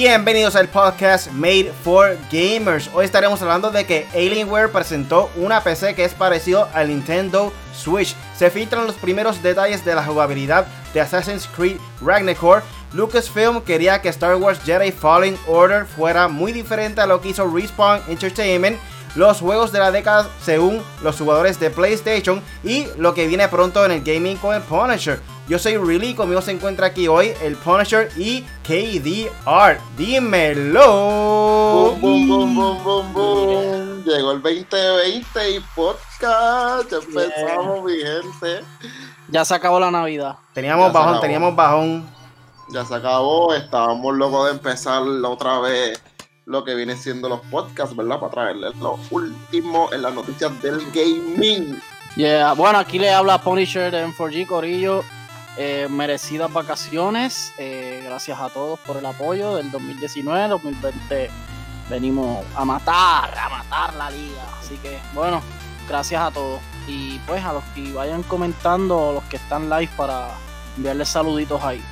Bienvenidos al podcast Made for Gamers. Hoy estaremos hablando de que Alienware presentó una PC que es parecido al Nintendo Switch. Se filtran los primeros detalles de la jugabilidad de Assassin's Creed Ragnarok. Lucasfilm quería que Star Wars Jedi Fallen Order fuera muy diferente a lo que hizo Respawn Entertainment los juegos de la década según los jugadores de PlayStation y lo que viene pronto en el gaming con el Punisher. Yo soy Really, conmigo se encuentra aquí hoy el Punisher y KDR. Dímelo. Boom, boom, boom, boom, boom, Llegó el 2020 y podcast. Ya empezamos, mi gente. Ya se acabó la Navidad. Teníamos bajón, teníamos bajón. Ya se acabó. Estábamos locos de empezar otra vez lo que viene siendo los podcasts, ¿verdad? Para traerles lo último en las noticias del gaming. Yeah, bueno, aquí le habla Punisher de M4G Corillo. Eh, merecidas vacaciones. Eh, gracias a todos por el apoyo del 2019, 2020. Venimos a matar, a matar la liga. Así que, bueno, gracias a todos. Y pues a los que vayan comentando, los que están live para enviarles saluditos ahí.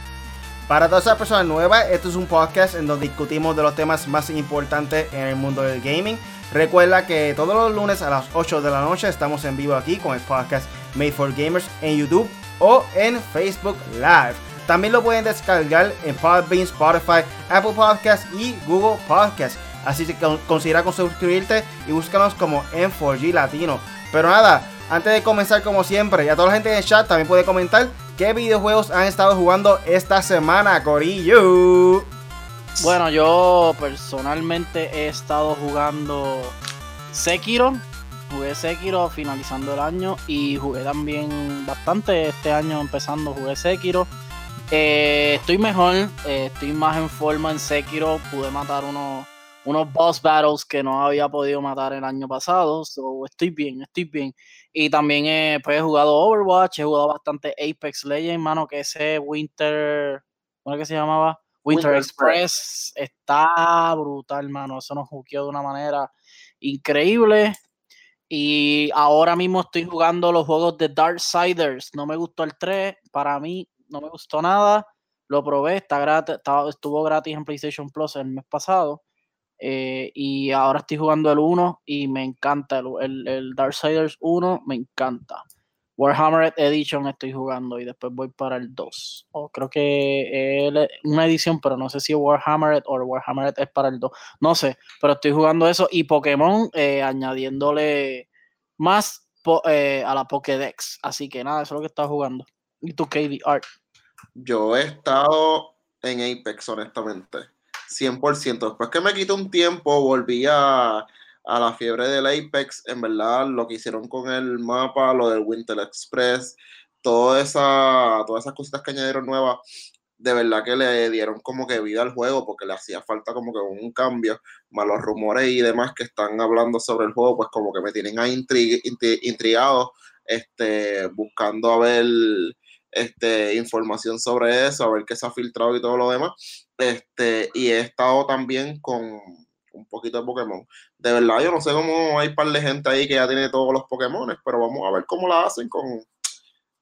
Para todas esas personas nuevas, esto es un podcast en donde discutimos de los temas más importantes en el mundo del gaming. Recuerda que todos los lunes a las 8 de la noche estamos en vivo aquí con el podcast Made for Gamers en YouTube o en Facebook Live. También lo pueden descargar en Podbean, Spotify, Apple Podcasts y Google Podcasts. Así que considera suscribirte y búscanos como M4G Latino. Pero nada, antes de comenzar como siempre, y a toda la gente en el chat también puede comentar qué videojuegos han estado jugando esta semana, Corillo. Bueno, yo personalmente he estado jugando Sekiro, Jugué Sekiro finalizando el año y jugué también bastante este año empezando, jugué Sekiro. Eh, estoy mejor, eh, estoy más en forma en Sekiro, pude matar unos, unos boss battles que no había podido matar el año pasado, estoy bien, estoy bien. Y también eh, pues, he jugado Overwatch, he jugado bastante Apex Legends, mano, que ese Winter, ¿cómo es que se llamaba? Winter, Express. está brutal, mano, eso nos juqueó de una manera increíble. Y ahora mismo estoy jugando los juegos de Darksiders. No me gustó el 3, para mí no me gustó nada. Lo probé, está gratis, estuvo gratis en PlayStation Plus el mes pasado. Eh, y ahora estoy jugando el 1 y me encanta. El, el, Darksiders 1 me encanta. Warhammer Edition estoy jugando y después voy para el 2. O creo que es una edición, pero no sé si Warhammer o Warhammer es para el 2. No sé, pero estoy jugando eso. Y Pokémon eh, añadiéndole más eh, a la Pokédex. Así que nada, eso es lo que estaba jugando. ¿Y tú, KD Art? Yo he estado en Apex, honestamente. 100%. Después que me quité un tiempo, volví a a la fiebre del Apex, en verdad, lo que hicieron con el mapa, lo del Winter Express, toda esa, todas esas cositas que añadieron nuevas, de verdad que le dieron como que vida al juego, porque le hacía falta como que un cambio, más los rumores y demás que están hablando sobre el juego, pues como que me tienen ahí intrigado, este, buscando a ver este, información sobre eso, a ver qué se ha filtrado y todo lo demás. Este, y he estado también con un poquito de Pokémon. De verdad, yo no sé cómo hay un par de gente ahí que ya tiene todos los Pokémon, pero vamos a ver cómo la hacen con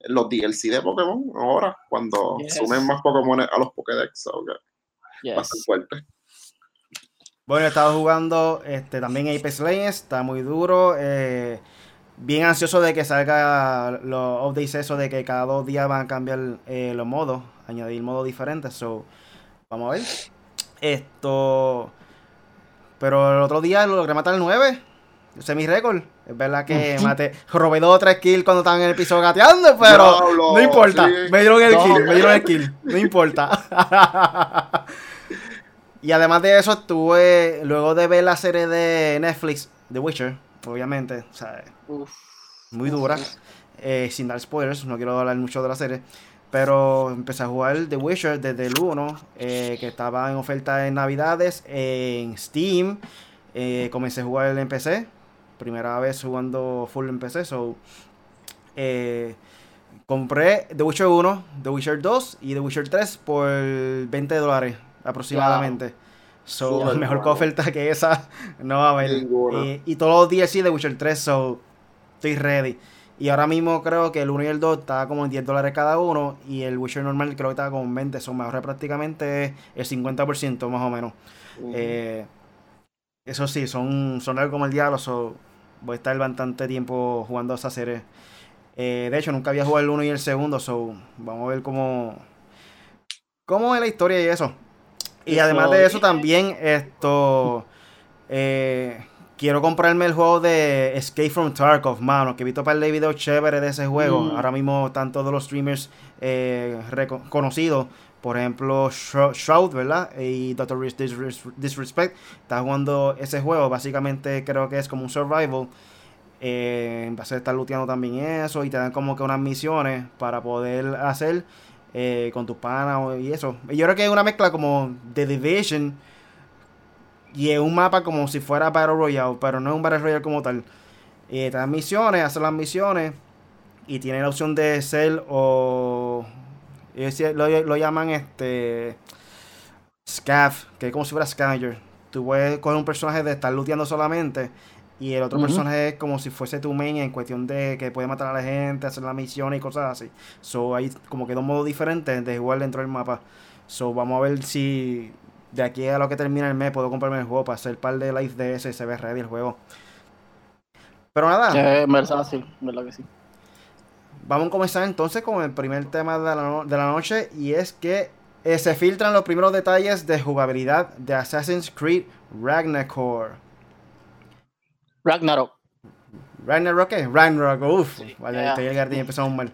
los DLC de Pokémon ahora, cuando sumen más Pokémon a los Pokédex. Okay. Va a ser fuerte. Bueno, he estado jugando este, también Apex Legends, está muy duro. Eh, bien ansioso de que salga los updates, eso de que cada dos días van a cambiar eh, los modos, añadir modos diferentes. So, vamos a ver. Esto. Pero el otro día lo logré matar el 9. Ese es mi récord. Es verdad que maté, robé dos o tres kills cuando estaban en el piso gateando, pero no, importa. Me dieron el kill, me dieron el kill. No importa. y además de eso, estuve, luego de ver la serie de Netflix, The Witcher, obviamente, o sea, muy dura. Eh, sin dar spoilers, no quiero hablar mucho de la serie. Pero empecé a jugar The Witcher desde el 1, eh, que estaba en oferta en Navidades, en Steam. Eh, comencé a jugar en PC, primera vez jugando full en PC. So, eh, compré The Witcher 1, The Witcher 2 y The Witcher 3 por 20 dólares aproximadamente. So, mejor que oferta que esa no va a haber. Y, y, todos los días sí The Witcher 3, so estoy ready. Y ahora mismo creo que el 1 y el 2 está como en 10 dólares cada uno. Y el Witcher normal creo que está como en 20. Son mejores prácticamente el 50% más o menos. Eh, eso sí, son, son algo como el diablo. voy a estar bastante tiempo jugando esa serie. Eh, de hecho, nunca había jugado el 1 y el segundo. So, vamos a ver cómo, cómo es la historia y eso. Y además de eso, también esto. Eh, quiero comprarme el juego de Escape from Tarkov, mano. Que he visto para el video chévere de ese juego. Mm. Ahora mismo están todos los streamers eh, reconocidos. Por ejemplo, Shroud, ¿verdad? Y Dr. Disrespect. Está jugando ese juego. Básicamente creo que es como un survival. Eh, vas a estar looteando también eso. Y te dan como que unas misiones para poder hacer eh, con tus panas y eso. Yo creo que es una mezcla como de Division y es un mapa como si fuera Battle Royale, pero no es un Battle Royale como tal. Y te dan misiones, hacer las misiones y tiene la opción de ser o lo, lo llaman este Scav, que es como si fuera Scavenger. Tú puedes coger un personaje de estar looteando solamente y el otro personaje es como si fuese tu main en cuestión de que puede matar a la gente, hacer las misiones y cosas así. So hay como que dos modos diferentes de jugar dentro del mapa. So vamos a ver si de aquí a lo que termina el mes puedo comprarme el juego para hacer un par de live de ese y se ve ready el juego. Pero nada. sí, verdad que sí. Vamos a comenzar entonces con el primer tema de la, de la noche y es que eh, se filtran los primeros detalles de jugabilidad de Assassin's Creed Ragnarok. Ragnarok. Ragnarok, ¿qué? Ragnarok, uff. vale, yeah. estoy el jardín empezamos mal.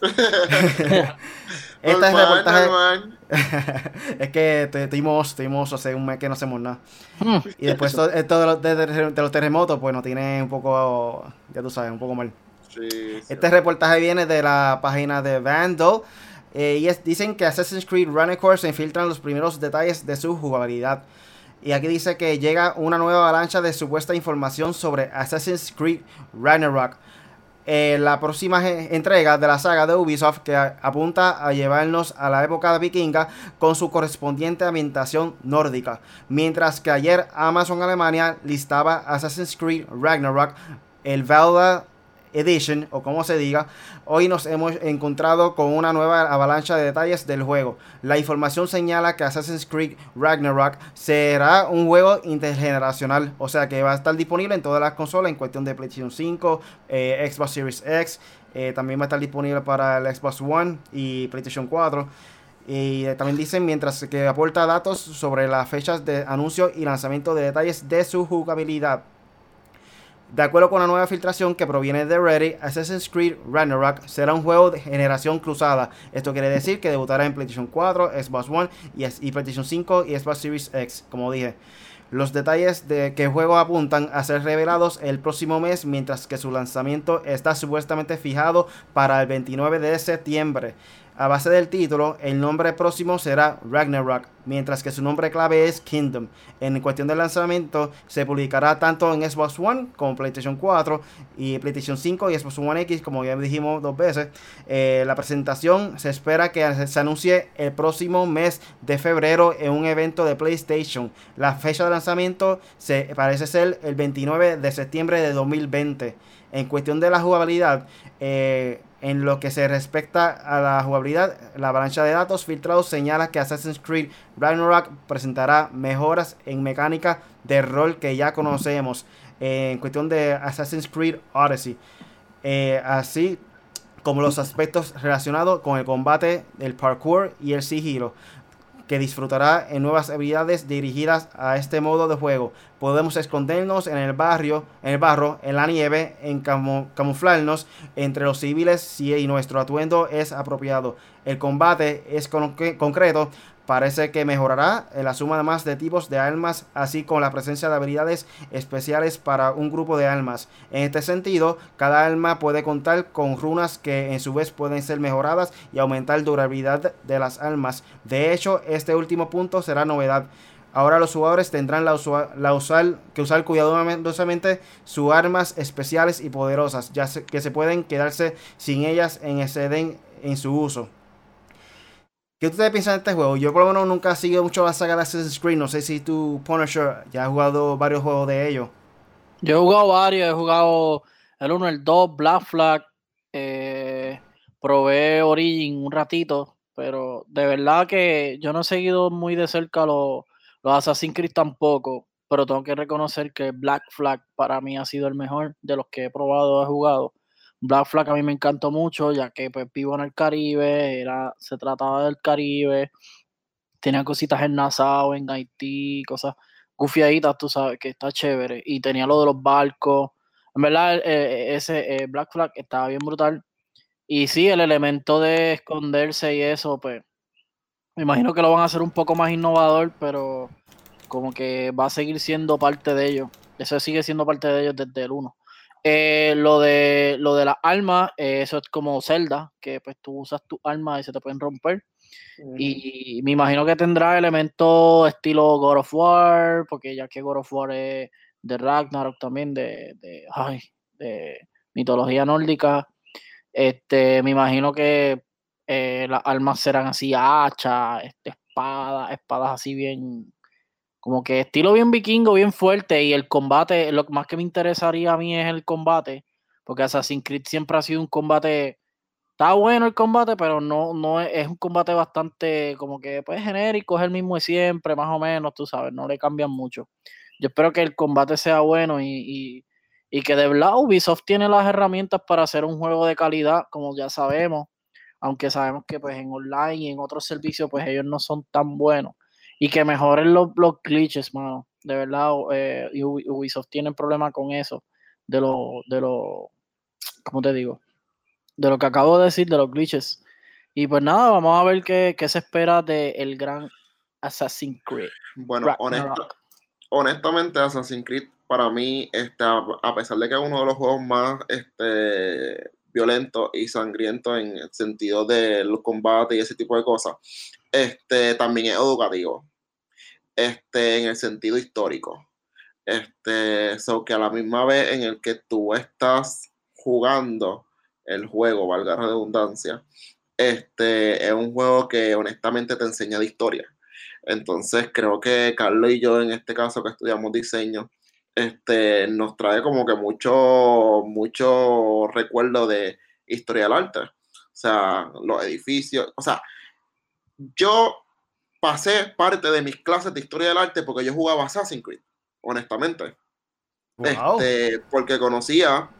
Esta es reportaje. es que estuvimos, estuvimos hace un mes que no hacemos nada. Hmm. y después esto, de, los, de, los, terremotos, pues nos tiene un poco, ya tú sabes, un poco mal. este reportaje viene de la página de Vandal. Eh, y dicen que Assassin's Creed Course se infiltran los primeros detalles de su jugabilidad. Y aquí dice que llega una nueva avalancha de supuesta información sobre Assassin's Creed Ragnarok la próxima entrega de la saga de Ubisoft que apunta a llevarnos a la época vikinga con su correspondiente ambientación nórdica. Mientras que ayer Amazon Alemania listaba Assassin's Creed Ragnarok, el Valhalla Edition, o como se diga, hoy nos hemos encontrado con una nueva avalancha de detalles del juego. La información señala que Assassin's Creed Ragnarok será un juego intergeneracional, o sea que va a estar disponible en todas las consolas en cuestión de PlayStation 5, eh, Xbox Series X, eh, también va a estar disponible para el Xbox One y PlayStation 4. Y también dicen, mientras que aporta datos sobre las fechas de anuncio y lanzamiento de detalles de su jugabilidad. De acuerdo con la nueva filtración que proviene de Reddit, Assassin's Creed Ragnarok será un juego de generación cruzada. Esto quiere decir que debutará en PlayStation 4, Xbox One y, PlayStation 5 y Xbox Series X, como dije. Los detalles de que juego apuntan a ser revelados el próximo mes, mientras que su lanzamiento está supuestamente fijado para el 29 de septiembre. A base del título, el nombre próximo será Ragnarok, mientras que su nombre clave es Kingdom. En cuestión de lanzamiento, se publicará tanto en Xbox One como PlayStation 4 y PlayStation 5 y Xbox One X, como ya dijimos dos veces. Eh, la presentación se espera que se anuncie el próximo mes de febrero en un evento de PlayStation. La fecha de lanzamiento se parece ser el 29 de septiembre de 2020. En cuestión de la jugabilidad, eh, en lo que se respecta a la jugabilidad, la avalancha de datos filtrados señala que Assassin's Creed Ragnarok presentará mejoras en mecánica de rol que ya conocemos en cuestión de Assassin's Creed Odyssey. Eh, así como los aspectos relacionados con el combate, el parkour y el sigilo que disfrutará en nuevas habilidades dirigidas a este modo de juego. Podemos escondernos en el barrio, en el barro, en la nieve, en camuflarnos entre los civiles si nuestro atuendo es apropiado. El combate es concreto, Parece que mejorará la suma de más de tipos de almas, así como la presencia de habilidades especiales para un grupo de almas. En este sentido, cada alma puede contar con runas que en su vez pueden ser mejoradas y aumentar durabilidad de las almas. De hecho, este último punto será novedad. Ahora los jugadores tendrán la, que usar cuidadosamente sus armas especiales y poderosas, ya que se pueden quedarse sin ellas en exceden en su uso. ¿Qué tú te piensas de este juego? Yo por lo menos nunca he seguido mucho la saga de Assassin's Creed. No sé si tú, Punisher, ya has jugado varios juegos de ellos. Yo he jugado varios. He jugado el 1, el 2, Black Flag. probé Origin un ratito, pero de verdad que yo no he seguido muy de cerca los, los Assassin's Creed tampoco, pero tengo que reconocer que Black Flag para mí ha sido el mejor de los que he probado, he jugado. Black Flag a mí me encantó mucho, ya que pues, vivo en el Caribe, era, se trataba del Caribe, tenía cositas en Nassau, en Haití, cosas gufiaditas, tú sabes, que está chévere. Y tenía lo de los barcos. En verdad, eh, eh, ese eh, Black Flag estaba bien brutal. Y sí, el elemento de esconderse y eso, pues, me imagino que lo van a hacer un poco más innovador, pero como que va a seguir siendo parte de ellos. Eso sigue siendo parte de ellos desde el 1. Lo de lo de las armas, eso es como Zelda, que pues tú usas tus armas y se te pueden romper. Y me imagino que tendrá elementos estilo God of War, porque ya que God of War es de Ragnarok también, de, de, de mitología nórdica. Este, me imagino que eh, las armas serán así, hacha, este, espadas, espadas así bien, como que estilo bien vikingo, bien fuerte. Y el combate, lo más que me interesaría a mí es el combate, porque Assassin's Creed siempre ha sido un combate Está bueno el combate, pero no, no es, un combate bastante como que pues genérico, es el mismo de siempre, más o menos, tú sabes, no le cambian mucho. Yo espero que el combate sea bueno y, que de verdad Ubisoft tiene las herramientas para hacer un juego de calidad, como ya sabemos, aunque sabemos que pues en online y en otros servicios pues ellos no son tan buenos. Y que mejoren los, los glitches, mano. De verdad, eh, Ubisoft tiene problema con eso, de lo, de lo, ¿cómo te digo? de lo que acabo de decir, de los glitches. Y pues nada, vamos a ver qué, se espera del el gran Assassin's Creed. Bueno, honestamente, Assassin's Creed para mí, este, a pesar de que es uno de los juegos más este, violentos y sangrientos en el sentido del combate y ese tipo de cosas, este, también es educativo. Este, en el sentido histórico. Este, so que a la misma vez en el que tú estás jugando el juego, valga la redundancia, este, es un juego que honestamente te enseña de historia. Entonces creo que Carlos y yo en este caso que estudiamos diseño, este, nos trae como que mucho, mucho recuerdo de historia del arte. O sea, los edificios. O sea, yo pasé parte de mis clases de historia del arte porque yo jugaba Assassin's Creed, honestamente. Este, porque conocía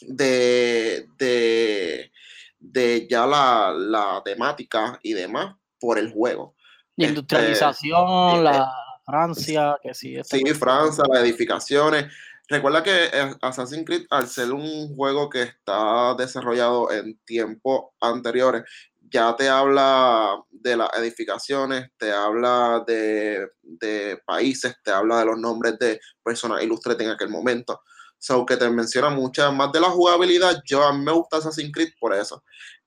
de, de, ya la, temática y demás por el juego. La este, industrialización, la eh, Francia, que sí. Sí, Francia, las edificaciones. Recuerda que eh, Assassin's Creed, al ser un juego que está desarrollado en tiempos anteriores, ya te habla de las edificaciones, te habla de, de países, te habla de los nombres de personas ilustres en aquel momento. So que te menciona muchas más de la jugabilidad. Yo a mí me gusta Assassin's Creed por eso.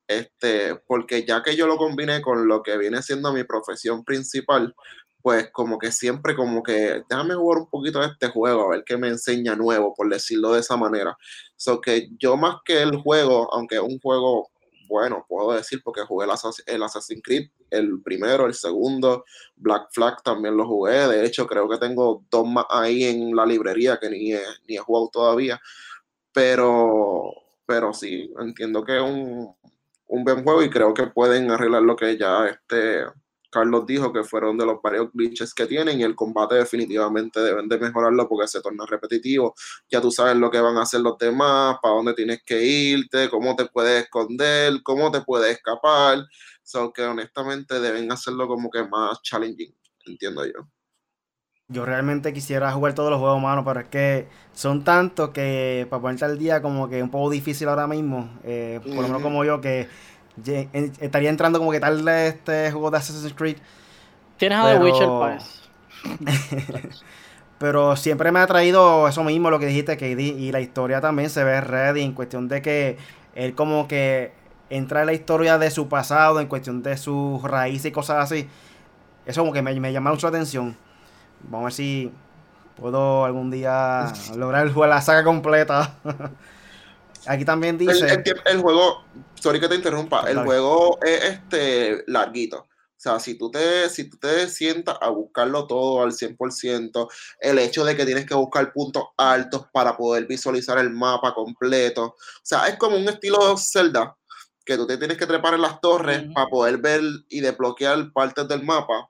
Este, porque ya que yo lo combiné con lo que viene siendo mi profesión principal, pues como que siempre como que déjame jugar un poquito de este juego, a ver qué me enseña nuevo, por decirlo de esa manera. So que yo más que el juego, aunque es un juego bueno, puedo decir porque jugué el, Assassin's Creed, el primero, el segundo, Black Flag también lo jugué, de hecho creo que tengo dos más ahí en la librería que ni he, ni he jugado todavía, pero, pero sí, entiendo que es un, un buen juego y creo que pueden arreglar lo que ya este Carlos dijo que fueron de los varios glitches que tienen y el combate definitivamente deben de mejorarlo porque se torna repetitivo. Ya tú sabes lo que van a hacer los demás, para dónde tienes que irte, cómo te puedes esconder, cómo te puedes escapar. So que honestamente deben hacerlo como que más challenging, entiendo yo. Yo realmente quisiera jugar todos los juegos, humanos, pero es que son tantos que para ponerte al día como que es un poco difícil ahora mismo. Eh, por lo menos como yo que estaría entrando como que tal este juego de Assassin's Creed. Tienes a The Witcher pues. pero siempre me ha traído eso mismo, lo que dijiste, KD. Y la historia también se ve ready en cuestión de que él como que entra en la historia de su pasado, en cuestión de sus raíces y cosas así. Eso como que me, me llama mucho la atención. Vamos a ver si puedo algún día lograr jugar la saga completa. Aquí también dice. El, juego, sorry que te interrumpa, el juego es este larguito. O sea, si tú, te, si tú te sientas a buscarlo todo al 100%, el hecho de que tienes que buscar puntos altos para poder visualizar el mapa completo. O sea, es como un estilo Zelda, que tú te tienes que trepar en las torres para poder ver y desbloquear partes del mapa,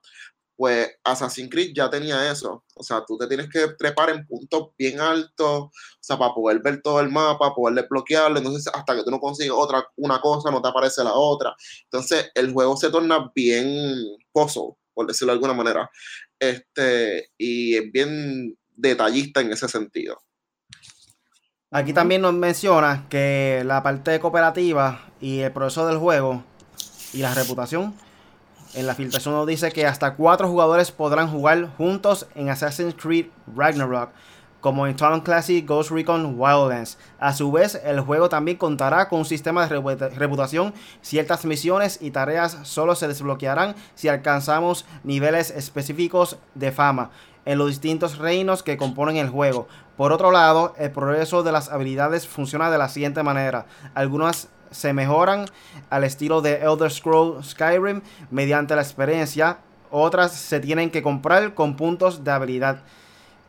pues Assassin's Creed ya tenía eso. O sea, tú te tienes que trepar en puntos bien altos, o sea, para poder ver todo el mapa, poder desbloquearlo. Entonces, hasta que tú no consigues otra, una cosa, no te aparece la otra. Entonces, el juego se torna bien puzzle, por decirlo de alguna manera. Este, y es bien detallista en ese sentido. Aquí también nos menciona que la parte cooperativa y el proceso del juego y la reputación. En la filtración nos dice que hasta cuatro jugadores podrán jugar juntos en Assassin's Creed Ragnarok, como en Talon Classic Ghost Recon Wildlands. A su vez, el juego también contará con un sistema de reputa- reputación. Ciertas misiones y tareas solo se desbloquearán si alcanzamos niveles específicos de fama en los distintos reinos que componen el juego. Por otro lado, el progreso de las habilidades funciona de la siguiente manera. Algunas se mejoran al estilo de Elder Scrolls Skyrim mediante la experiencia, otras se tienen que comprar con puntos de habilidad.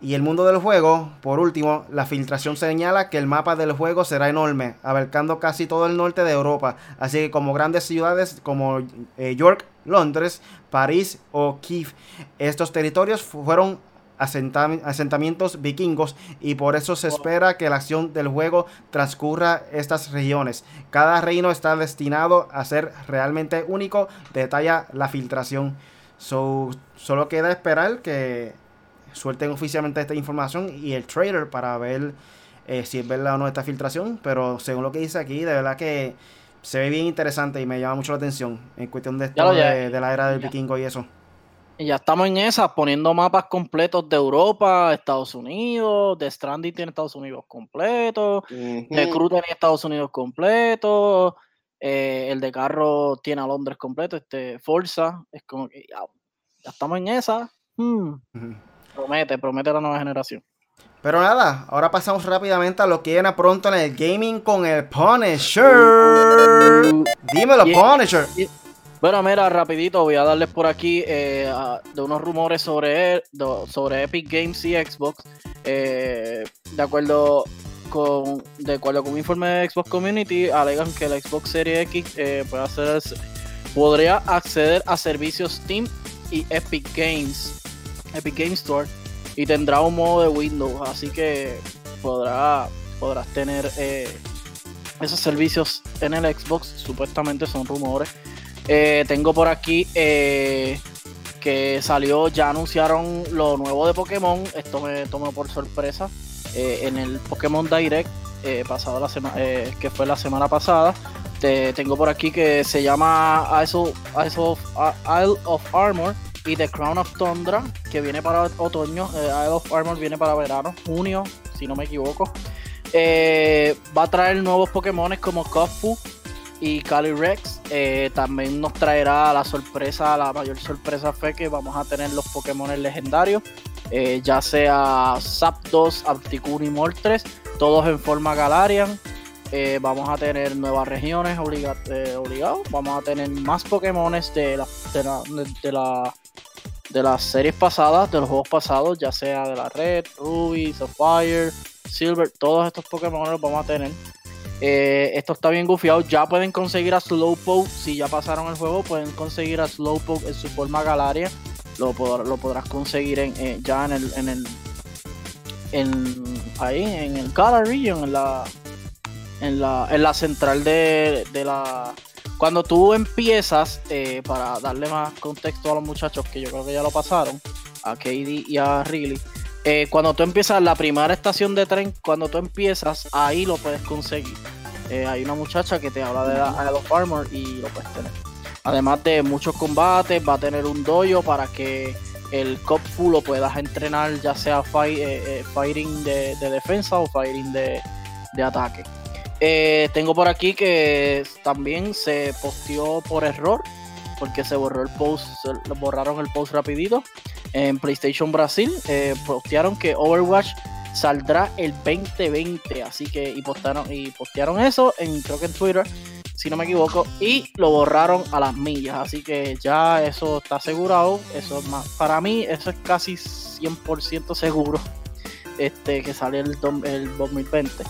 Y el mundo del juego, por último, la filtración señala que el mapa del juego será enorme, abarcando casi todo el norte de Europa, así que como grandes ciudades como eh, York, Londres, París o Kiev. Estos territorios fu- fueron asenta- asentamientos vikingos y por eso se espera que la acción del juego transcurra estas regiones. Cada reino está destinado a ser realmente único, detalla la filtración. So, solo queda esperar que suelten oficialmente esta información y el trailer para ver eh, si es verdad o no esta filtración. Pero según lo que dice aquí, de verdad que se ve bien interesante y me llama mucho la atención en cuestión de, esto de, de la era del ya. vikingo y eso. Y ya estamos en esa, poniendo mapas completos de Europa, Estados Unidos, de Stranding tiene Estados Unidos completo, de Ujú. Crew tiene Estados Unidos completo, eh, el de carro tiene a Londres completo, este Forza, es como que ya, ya estamos en esa. Hmm, promete, promete la nueva generación. Pero nada, ahora pasamos rápidamente a lo que viene pronto en el gaming con el Punisher. Dímelo, Y- Punisher. Bueno, mira, rapidito, voy a darles por aquí eh, de unos rumores sobre, sobre Epic Games y Xbox. Eh, de acuerdo con de acuerdo con un informe de Xbox Community, alegan que el Xbox Series X eh, puede hacer, podría acceder a servicios Steam y Epic Games, Epic Games Store, y tendrá un modo de Windows, así que podrá, podrás tener esos servicios en el Xbox, supuestamente son rumores. Eh, tengo por aquí eh, que salió, ya anunciaron lo nuevo de Pokémon. Esto me tomó por sorpresa. eh, en el Pokémon Direct, pasado la que fue la semana pasada. Te- tengo por aquí que se llama Isle, of, Isle of Armor y The Crown of Tundra, que viene para otoño. Isle of Armor viene para verano, junio, si no me equivoco. Va a traer nuevos Pokémon como Kofu y Calyrex. Eh, también nos traerá la sorpresa, la mayor sorpresa fue que vamos a tener los Pokémon legendarios, eh, ya sea Zapdos, Articuno y Moltres, todos en forma Galarian. Eh, vamos a tener nuevas regiones obliga- obligados. Vamos a tener más Pokémon de, la, de la- de las series pasadas, de los juegos pasados, ya sea de la Red, Ruby, Sapphire, Silver, todos estos Pokémon los vamos a tener. Eh, esto está bien gufiado. Ya pueden conseguir a Slowpoke. Si ya pasaron el juego, pueden conseguir a Slowpoke en su forma Galaria. Lo, lo podrás conseguir en, eh, ya en el, en el. En, ahí, en el Galar Region, en la. En la, en la central de, de la. Cuando tú empiezas, eh, para darle más contexto a los muchachos que yo creo que ya lo pasaron, a KD y a Riley, eh, cuando tú empiezas la primera estación de tren, cuando tú empiezas, ahí lo puedes conseguir. Eh, hay una muchacha que te habla de la Isle Armor y lo puedes tener. Además de muchos combates, va a tener un dojo para que el Kopfu lo puedas entrenar, ya sea fight- eh, eh, fighting de, de defensa o fighting de, de ataque. Tengo por aquí que también se posteó por error, porque se borró el post, borraron el post rapidito en PlayStation Brasil eh, postearon que Overwatch saldrá el 2020 así que y postearon y postearon eso en creo que en Twitter si no me equivoco y lo borraron a las millas así que ya eso está asegurado eso es más para mí eso es casi 100% seguro este que sale el 2020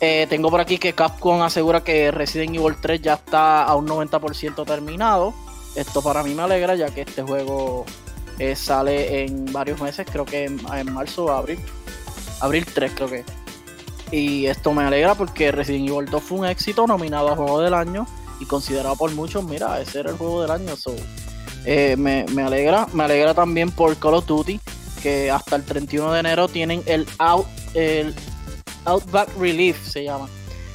Eh, tengo por aquí que Capcom asegura que Resident Evil 3 ya está a un 90% terminado. Esto para mí me alegra ya que este juego eh, sale en varios meses, creo que en, marzo o abril. Abril 3 creo que. Y esto me alegra porque Resident Evil 2 fue un éxito, nominado a Juego del Año y considerado por muchos, mira, ese era el Juego del Año. Eh, me, alegra. Me alegra también por Call of Duty, que hasta el 31 de enero tienen el, out, el Outback Relief, se llama.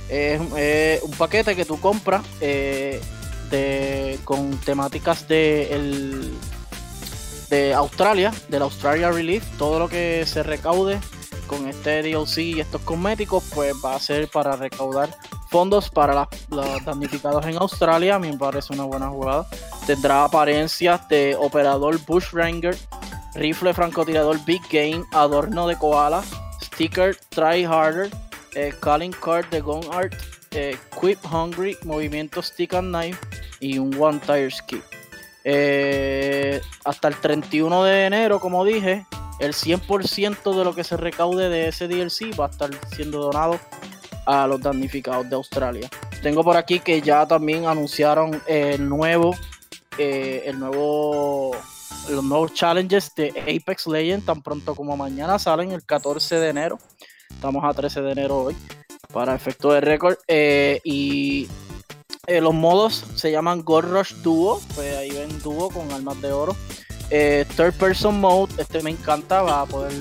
Es un paquete que tú compras eh, con temáticas de, el, de Australia, del Australia Relief. Todo lo que se recaude con este DLC y estos cosméticos, pues va a ser para recaudar fondos para los damnificados en Australia. A mí me parece una buena jugada. Tendrá apariencias de operador Bush Ranger, rifle francotirador Big Game, adorno de koala, sticker Try Harder, eh, calling card de Gun Art, eh, Quip Hungry, movimiento Stick and Knife y un One Tire Ski. Eh, hasta el 31 de enero, como dije, el 100% de lo que se recaude de ese DLC va a estar siendo donado a los damnificados de Australia. Tengo por aquí que ya también anunciaron el nuevo, el nuevo los nuevos challenges de Apex Legends tan pronto como mañana salen el 14 de enero. Estamos a 13 de enero hoy para efecto de récord. Eh, y eh, los modos se llaman Gold Rush Duo. Pues ahí ven Duo con armas de oro. Eh, third Person Mode, este me encanta. Va a poder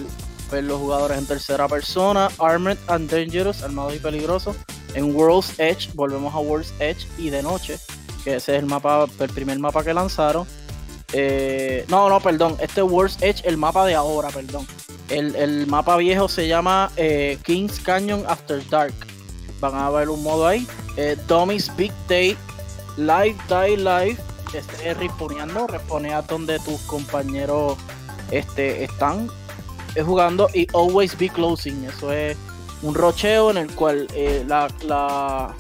ver los jugadores en tercera persona. Armored and Dangerous, armado y peligroso. En World's Edge, volvemos a World's Edge y de noche, que ese es el mapa, el primer mapa que lanzaron. No, no, perdón. Este World's Edge, el mapa de ahora, perdón. El, mapa viejo se llama eh, Kings Canyon After Dark. Van a ver un modo ahí. Eh, Big Day, Live Die Live. Este, responeando, responea donde tus compañeros este, están jugando. Y Always Be Closing. Eso es un rocheo en el cual la, la,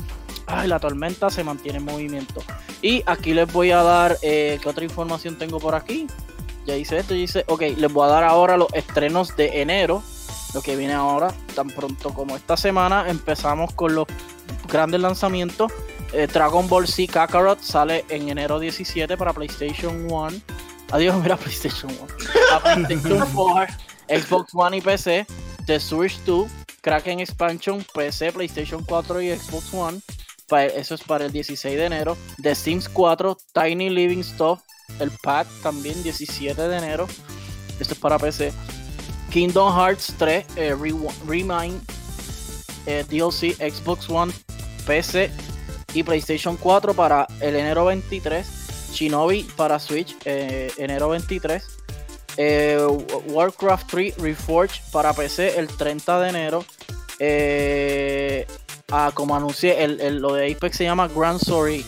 la tormenta se mantiene en movimiento. Y aquí les voy a dar, eh, ¿qué otra información tengo por aquí? Ya hice esto, y dice, ok, les voy a dar ahora los estrenos de enero, lo que viene ahora, tan pronto como esta semana, empezamos con los grandes lanzamientos. Eh, Dragon Ball Z Kakarot sale en enero 17 para PlayStation 1. Adiós, mira PlayStation 1. PlayStation 4, Xbox One y PC. The Switch 2, Kraken Expansion, PC, PlayStation 4 y Xbox One eso es para el 16 de enero. The Sims 4, Tiny Living Stuff, el pack también 17 de enero. Esto es para PC. Kingdom Hearts 3, eh, Remind, eh, DLC, Xbox One, PC y PlayStation 4 para el enero 23. Shinobi para Switch, eh, enero 23. Warcraft 3 Reforged para PC el 30 de enero. Ah, como anuncié, el, lo de Apex se llama Grand Story,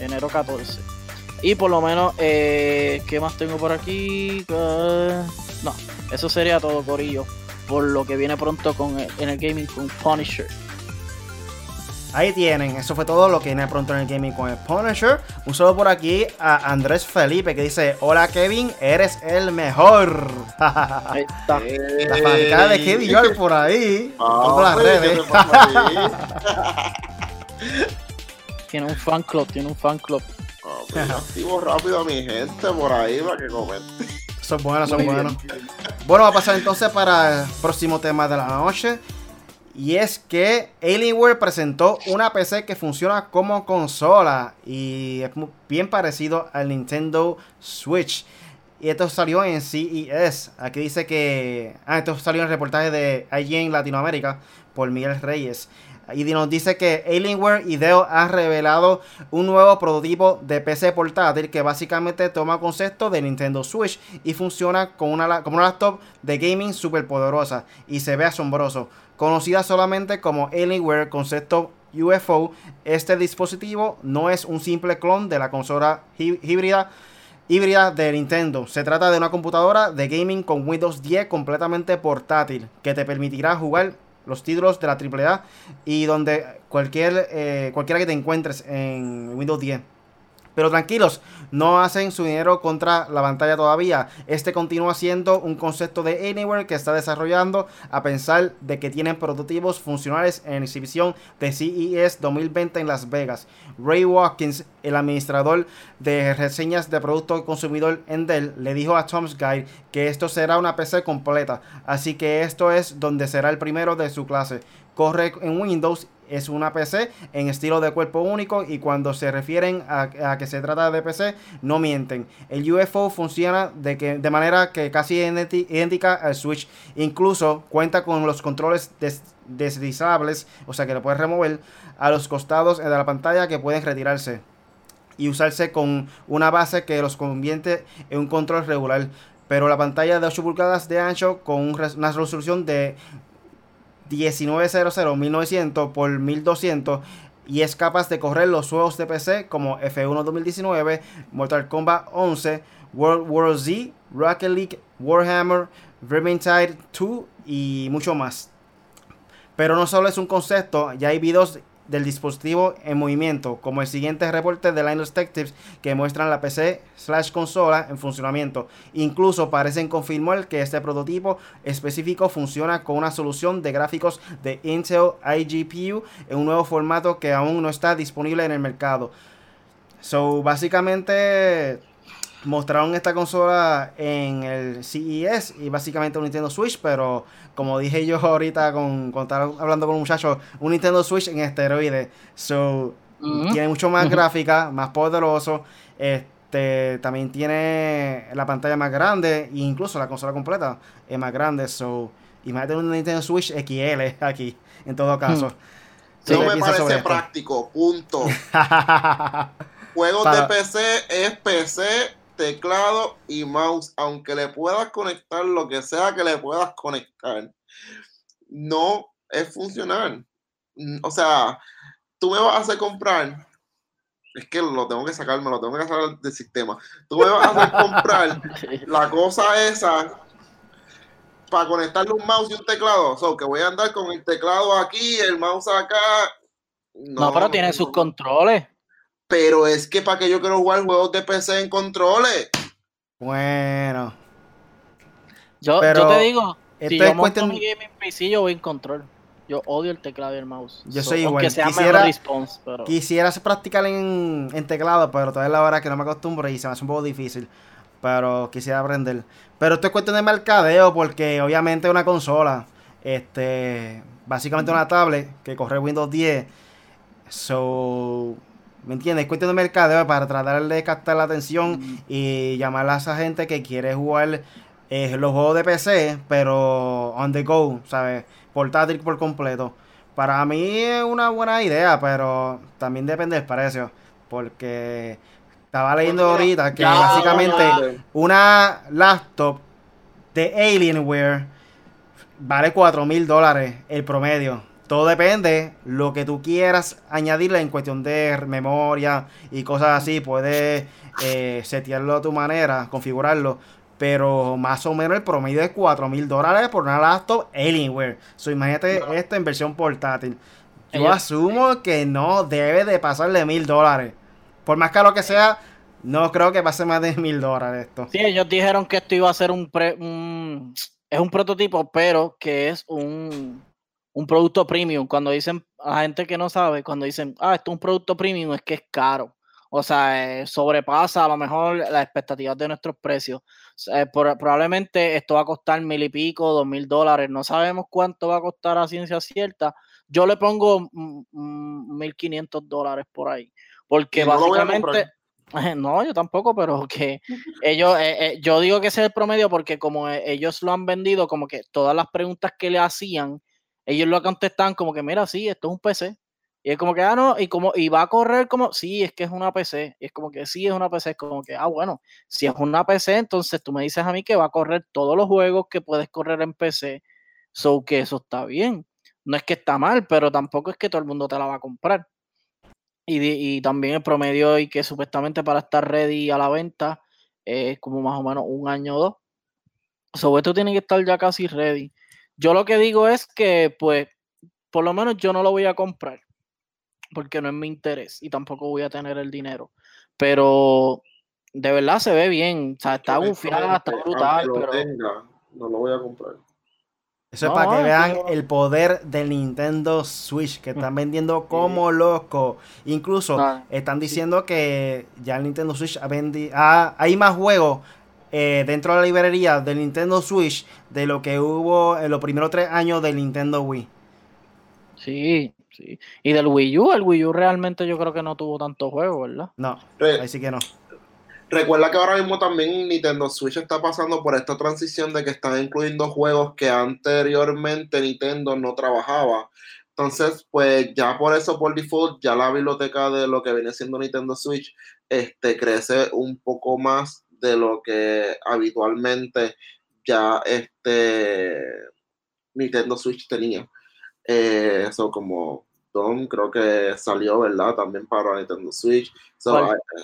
enero 14. Y por lo menos, eh, ¿qué más tengo por aquí? Uh, no, eso sería todo, Corillo. Por lo que viene pronto con en el gaming con Punisher. Ahí tienen, eso fue todo lo que viene pronto en el gaming con el Punisher. Un saludo por aquí a Andrés Felipe que dice: Hola Kevin, eres el mejor. Ahí está. La fanática de Kevin York por ahí. por las redes. tiene un fan club, tiene un fan club. Activo rápido a mi gente por ahí para que comente. Son buenos, son buenos. Bueno, va a pasar entonces para el próximo tema de la noche. Y es que Alienware presentó una PC que funciona como consola y es bien parecido al Nintendo Switch. Y esto salió en CES. Aquí dice que. Ah, esto salió en el reportaje de IGN Latinoamérica por Miguel Reyes. Y nos dice que Alienware y Dell han revelado un nuevo prototipo de PC portátil que básicamente toma concepto de Nintendo Switch y funciona con una, como una laptop de gaming super poderosa y se ve asombroso. Conocida solamente como Alienware Concepto UFO, este dispositivo no es un simple clon de la consola híbrida híbrida de Nintendo. Se trata de una computadora de gaming con Windows 10 completamente portátil que te permitirá jugar los títulos de la AAA y donde cualquier, eh, cualquiera que te encuentres en Windows 10. Pero tranquilos, no hacen su dinero contra la pantalla todavía. Este continúa siendo un concepto de Anywhere que está desarrollando a pensar de que tienen prototipos funcionales en exhibición de CES 2020 en Las Vegas. Ray Watkins, el administrador de reseñas de producto consumidor en Dell, le dijo a Tom's Guide que esto será una PC completa. Así que esto es donde será el primero de su clase. Corre en Windows es una PC en estilo de cuerpo único y cuando se refieren a, que se trata de PC no mienten. El UFO funciona de, que, de manera que casi idéntica al Switch. Incluso cuenta con los controles deslizables, o sea que lo puedes remover a los costados de la pantalla que pueden retirarse y usarse con una base que los convierte en un control regular. Pero la pantalla de 8 pulgadas de ancho con una resolución de 1900 1900 por 1200 y es capaz de correr los juegos de PC como F1 2019, Mortal Kombat 11, World War Z, Rocket League, Warhammer, Vermintide 2 y mucho más. Pero no solo es un concepto, ya hay videos del dispositivo en movimiento, como el siguiente reporte de Linus Tech Tips que muestran la PC slash consola en funcionamiento. Incluso parecen confirmar que este prototipo específico funciona con una solución de gráficos de Intel iGPU en un nuevo formato que aún no está disponible en el mercado. So, básicamente mostraron esta consola en el CES y básicamente un Nintendo Switch, pero como dije yo ahorita con, con estar hablando con un muchacho, un Nintendo Switch en esteroides. So, tiene mucho más gráfica, más poderoso. Este, también tiene la pantalla más grande e incluso la consola completa es más grande. So, imagínate un Nintendo Switch XL aquí, en todo caso. No me parece práctico, punto. Juegos de PC es PC teclado y mouse, aunque le puedas conectar lo que sea que le puedas conectar, no es funcional. Mm, o sea, tú me vas a hacer comprar, es que lo tengo que sacar, me lo tengo que sacar del sistema. Tú me vas a hacer comprar la cosa esa para conectarle un mouse y un teclado. O sea, que voy a andar con el teclado aquí, el mouse acá. No, pero tiene sus controles. Pero es que para que yo quiero jugar juegos de PC en controles. Bueno. Yo, yo te digo, si yo monto mi gaming PC, yo voy en control. Yo odio el teclado y el mouse. Yo soy igual. quisiera, response, pero... quisiera practicar en, en, teclado, pero todavía la verdad que no me acostumbro y se me hace un poco difícil. Pero quisiera aprender. Pero esto es cuestión de mercadeo, porque obviamente una consola. Este. Básicamente una tablet que corre Windows 10. So ¿Me entiendes? Es cuestión de mercadeo para tratar de captar la atención y llamar a esa gente que quiere jugar eh, los juegos de PC, pero on the go, ¿sabes? Portátil por completo. Para mí es una buena idea, pero también depende del precio. Porque estaba leyendo ahorita que básicamente una laptop de Alienware vale 4 mil dólares el promedio. Todo depende lo que tú quieras añadirle en cuestión de memoria y cosas así. Puedes eh, setearlo a tu manera, configurarlo. Pero más o menos el promedio es 4 mil dólares por una laptop. So, imagínate esto en versión portátil. Yo asumo que no debe de pasarle mil dólares. Por más caro que sea, no creo que pase más de mil dólares esto. Sí, ellos dijeron que esto iba a ser un, un es un prototipo, pero que es un un producto premium. Cuando dicen a gente que no sabe, cuando dicen, ah, esto es un producto premium, es que es caro. O sea, eh, sobrepasa a lo mejor las expectativas de nuestros precios. Eh, probablemente esto va a costar mil y pico, dos mil dólares. No sabemos cuánto va a costar a ciencia cierta. Yo le pongo mil quinientos dólares por ahí. Porque básicamente. No, yo tampoco, pero que ellos, eh, yo digo que ese es el promedio porque como ellos lo han vendido, como que todas las preguntas que le hacían ellos lo contestan como que, mira, sí, esto es un PC. Y es como que, ah, no, y como, y va a correr como, sí, es que es una PC. Y es como que sí, es una PC. Es como que, ah, bueno, si es una PC, entonces tú me dices a mí que va a correr todos los juegos que puedes correr en PC. So que eso está bien. No es que está mal, pero tampoco es que todo el mundo te la va a comprar. Y, y también el promedio y que supuestamente para estar ready a la venta es como más o menos un año o dos. So esto tiene que estar ya casi ready. Yo lo que digo es que, pues, por lo menos yo no lo voy a comprar porque no es mi interés y tampoco voy a tener el dinero. Pero de verdad se ve bien. O sea, está bufiada, está brutal. aunque Pero lo tenga, no lo voy a comprar. Eso es para que vean el poder del Nintendo Switch, que están vendiendo como loco. Incluso Ah, están diciendo que ya el Nintendo Switch ha vendido... hay más juegos eh, dentro de la librería del Nintendo Switch de lo que hubo en los primeros tres años del Nintendo Wii. sí, sí. Y del Wii U, el Wii U realmente yo creo que no tuvo tanto juego, ¿verdad? No, Re- ahí sí que no. Recuerda que ahora mismo también Nintendo Switch está pasando por esta transición de que están incluyendo juegos que anteriormente Nintendo no trabajaba. Entonces, pues ya por eso, por default, ya la biblioteca de lo que viene siendo Nintendo Switch este, crece un poco más de lo que habitualmente ya este Nintendo Switch tenía. Eh, Eso como Doom creo que salió, ¿verdad? También para Nintendo Switch. So, ¿Cuál? eh,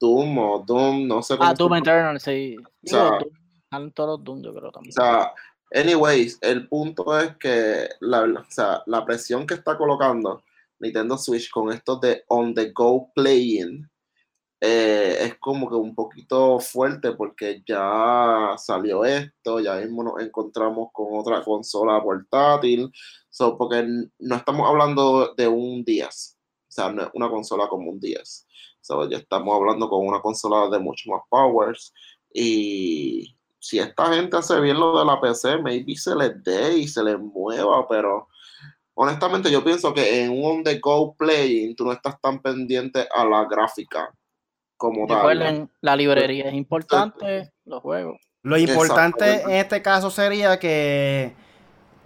Doom o Doom, no sé cómo Ah, Doom. Eternal, sí. O sea- Doom, todos los Doom, yo creo O también. sea, anyways, el punto es que la, o sea, la presión que está colocando Nintendo Switch con esto de on the go playing eh, es como que un poquito fuerte porque ya salió esto, ya mismo nos encontramos con otra consola portátil, so, porque no estamos hablando de un 10, o sea, no es una consola como un 10, so, ya estamos hablando con una consola de mucho más powers. Y si esta gente hace bien lo de la PC, maybe se les dé y se les mueva, pero honestamente yo pienso que en un on the go playing tú no estás tan pendiente a la gráfica como tal. Recuerden, la librería es importante, los juegos. Lo importante en este caso sería que,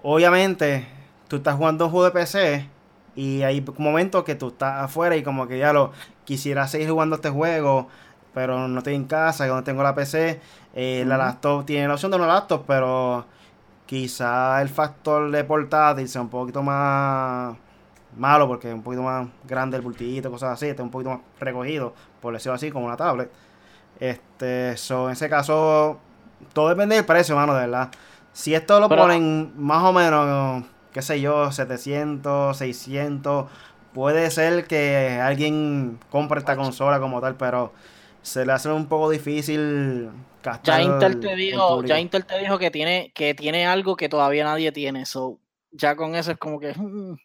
obviamente, tú estás jugando un juego de PC y hay momentos que tú estás afuera y como que ya lo quisiera seguir jugando este juego, pero no estoy en casa, yo no tengo la PC. eh, La laptop tiene la opción de una laptop, pero quizá el factor de portátil sea un poquito más malo porque es un poquito más grande el bultito, cosas así, está un poquito más recogido, por decirlo así, como una tablet. Este, so, en ese caso, todo depende del precio, mano, de verdad. Si esto lo Pero- ponen más o menos, qué sé yo, 700, 600, puede ser que alguien compre esta consola como tal, pero se le hace un poco difícil Ya gastar Intel el te dijo, ya Intel te dijo que tiene, que tiene algo que todavía nadie tiene. So, ya con eso es como que mm,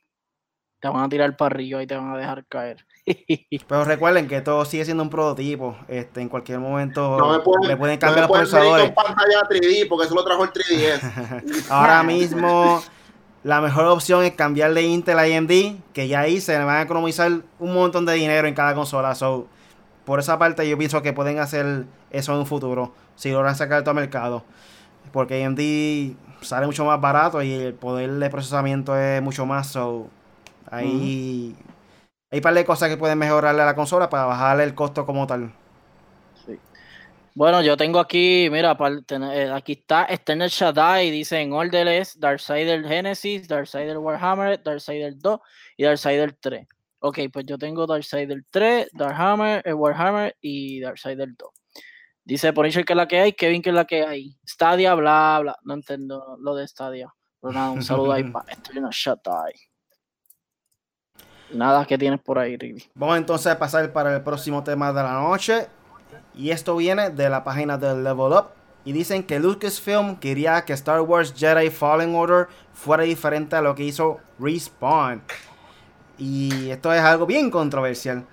te van a tirar para arriba y te van a dejar caer. Pero recuerden que todo sigue siendo un prototipo. Este, en cualquier momento No me pueden, le pueden no cambiar me los procesadores. con pantalla 3D porque eso lo trajo el 3DS. Ahora mismo la mejor opción es cambiar de Intel a AMD, que ya ahí se le van a economizar un montón de dinero en cada consola. So, por esa parte yo pienso que pueden hacer eso en un futuro, si logran sacar todo al mercado. Porque AMD sale mucho más barato y el poder de procesamiento es mucho más. So, ahí hay un par de cosas que pueden mejorarle a la consola para bajarle el costo como tal. Bueno, yo tengo aquí, mira, para tener- eh, aquí está External Shaddai, dice en orden es Darksider Genesis, Darksider Warhammer, Darksider 2 y Darksider 3. Ok, pues yo tengo Darksider 3, Darkhammer, eh, Warhammer y Darksider 2. Dice Punisher que es la que hay, Kevin que es la que hay. Stadia, bla, bla. No entiendo lo de Stadia. Pero nada, un saludo ahí para External Shaddai. Nada que tienes por ahí, Ricky. Vamos entonces a pasar para el próximo tema de la noche. Y esto viene de la página de Level Up. Y dicen que Lucasfilm quería que Star Wars Jedi Fallen Order fuera diferente a lo que hizo Respawn. Y esto es algo bien controversial.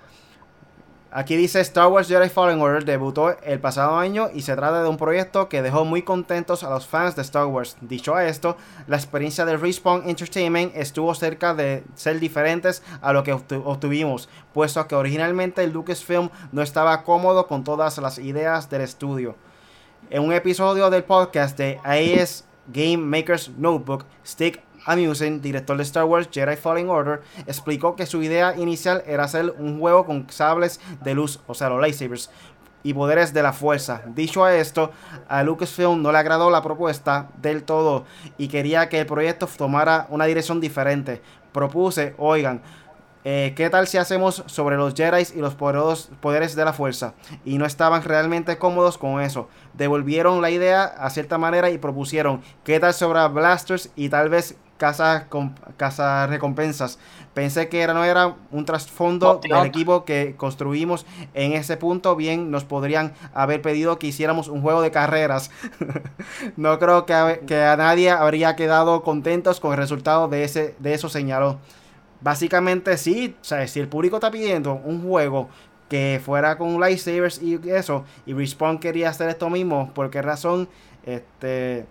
Aquí dice Star Wars Jedi Fallen Order debutó el pasado año y se trata de un proyecto que dejó muy contentos a los fans de Star Wars. Dicho esto, la experiencia de Respawn Entertainment estuvo cerca de ser diferentes a lo que obtu- obtuvimos, puesto que originalmente Lucasfilm no estaba cómodo con todas las ideas del estudio. En un episodio del podcast de AES Game Maker's Notebook, Stick Amusen, director de Star Wars Jedi Fallen Order, explicó que su idea inicial era hacer un juego con sables de luz, o sea, los lightsabers, y poderes de la fuerza. Dicho esto, a Lucasfilm no le agradó la propuesta del todo y quería que el proyecto tomara una dirección diferente. Propuse, oigan, eh, ¿qué tal si hacemos sobre los Jedi y los poderes de la fuerza? Y no estaban realmente cómodos con eso. Devolvieron la idea a cierta manera y propusieron, ¿qué tal sobre blasters y tal vez casa, con, casa recompensas. Pensé que era, no era un trasfondo del equipo que construimos en ese punto. Bien, nos podrían haber pedido que hiciéramos un juego de carreras. no creo que, que, a nadie habría quedado contentos con el resultado de, ese, de eso, señaló. Básicamente sí, o sea, si el público está pidiendo un juego que fuera con lightsabers y eso, y Respawn quería hacer esto mismo, ¿por qué razón? Este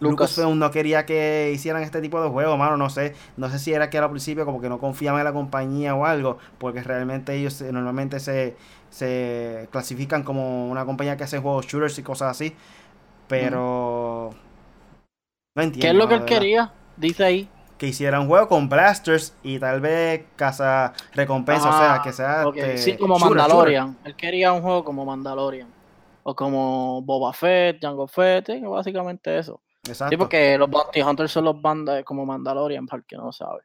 Lucasfilm no quería que hicieran este tipo de juegos, mano, no sé, no sé si era que al principio como que no confiaban en la compañía o algo, porque realmente ellos eh, normalmente se, se clasifican como una compañía que hace juegos shooters y cosas así, pero no entiendo. ¿Qué es lo que él quería? Dice ahí. Que hiciera un juego con blasters y tal vez casa recompensa, o sea, que sea este, sí, como Mandalorian. Él quería un juego como Mandalorian o como Boba Fett, Jango Fett, básicamente eso. Sí, porque los Bounty Hunters son los bandas como Mandalorian, para el que no sabe.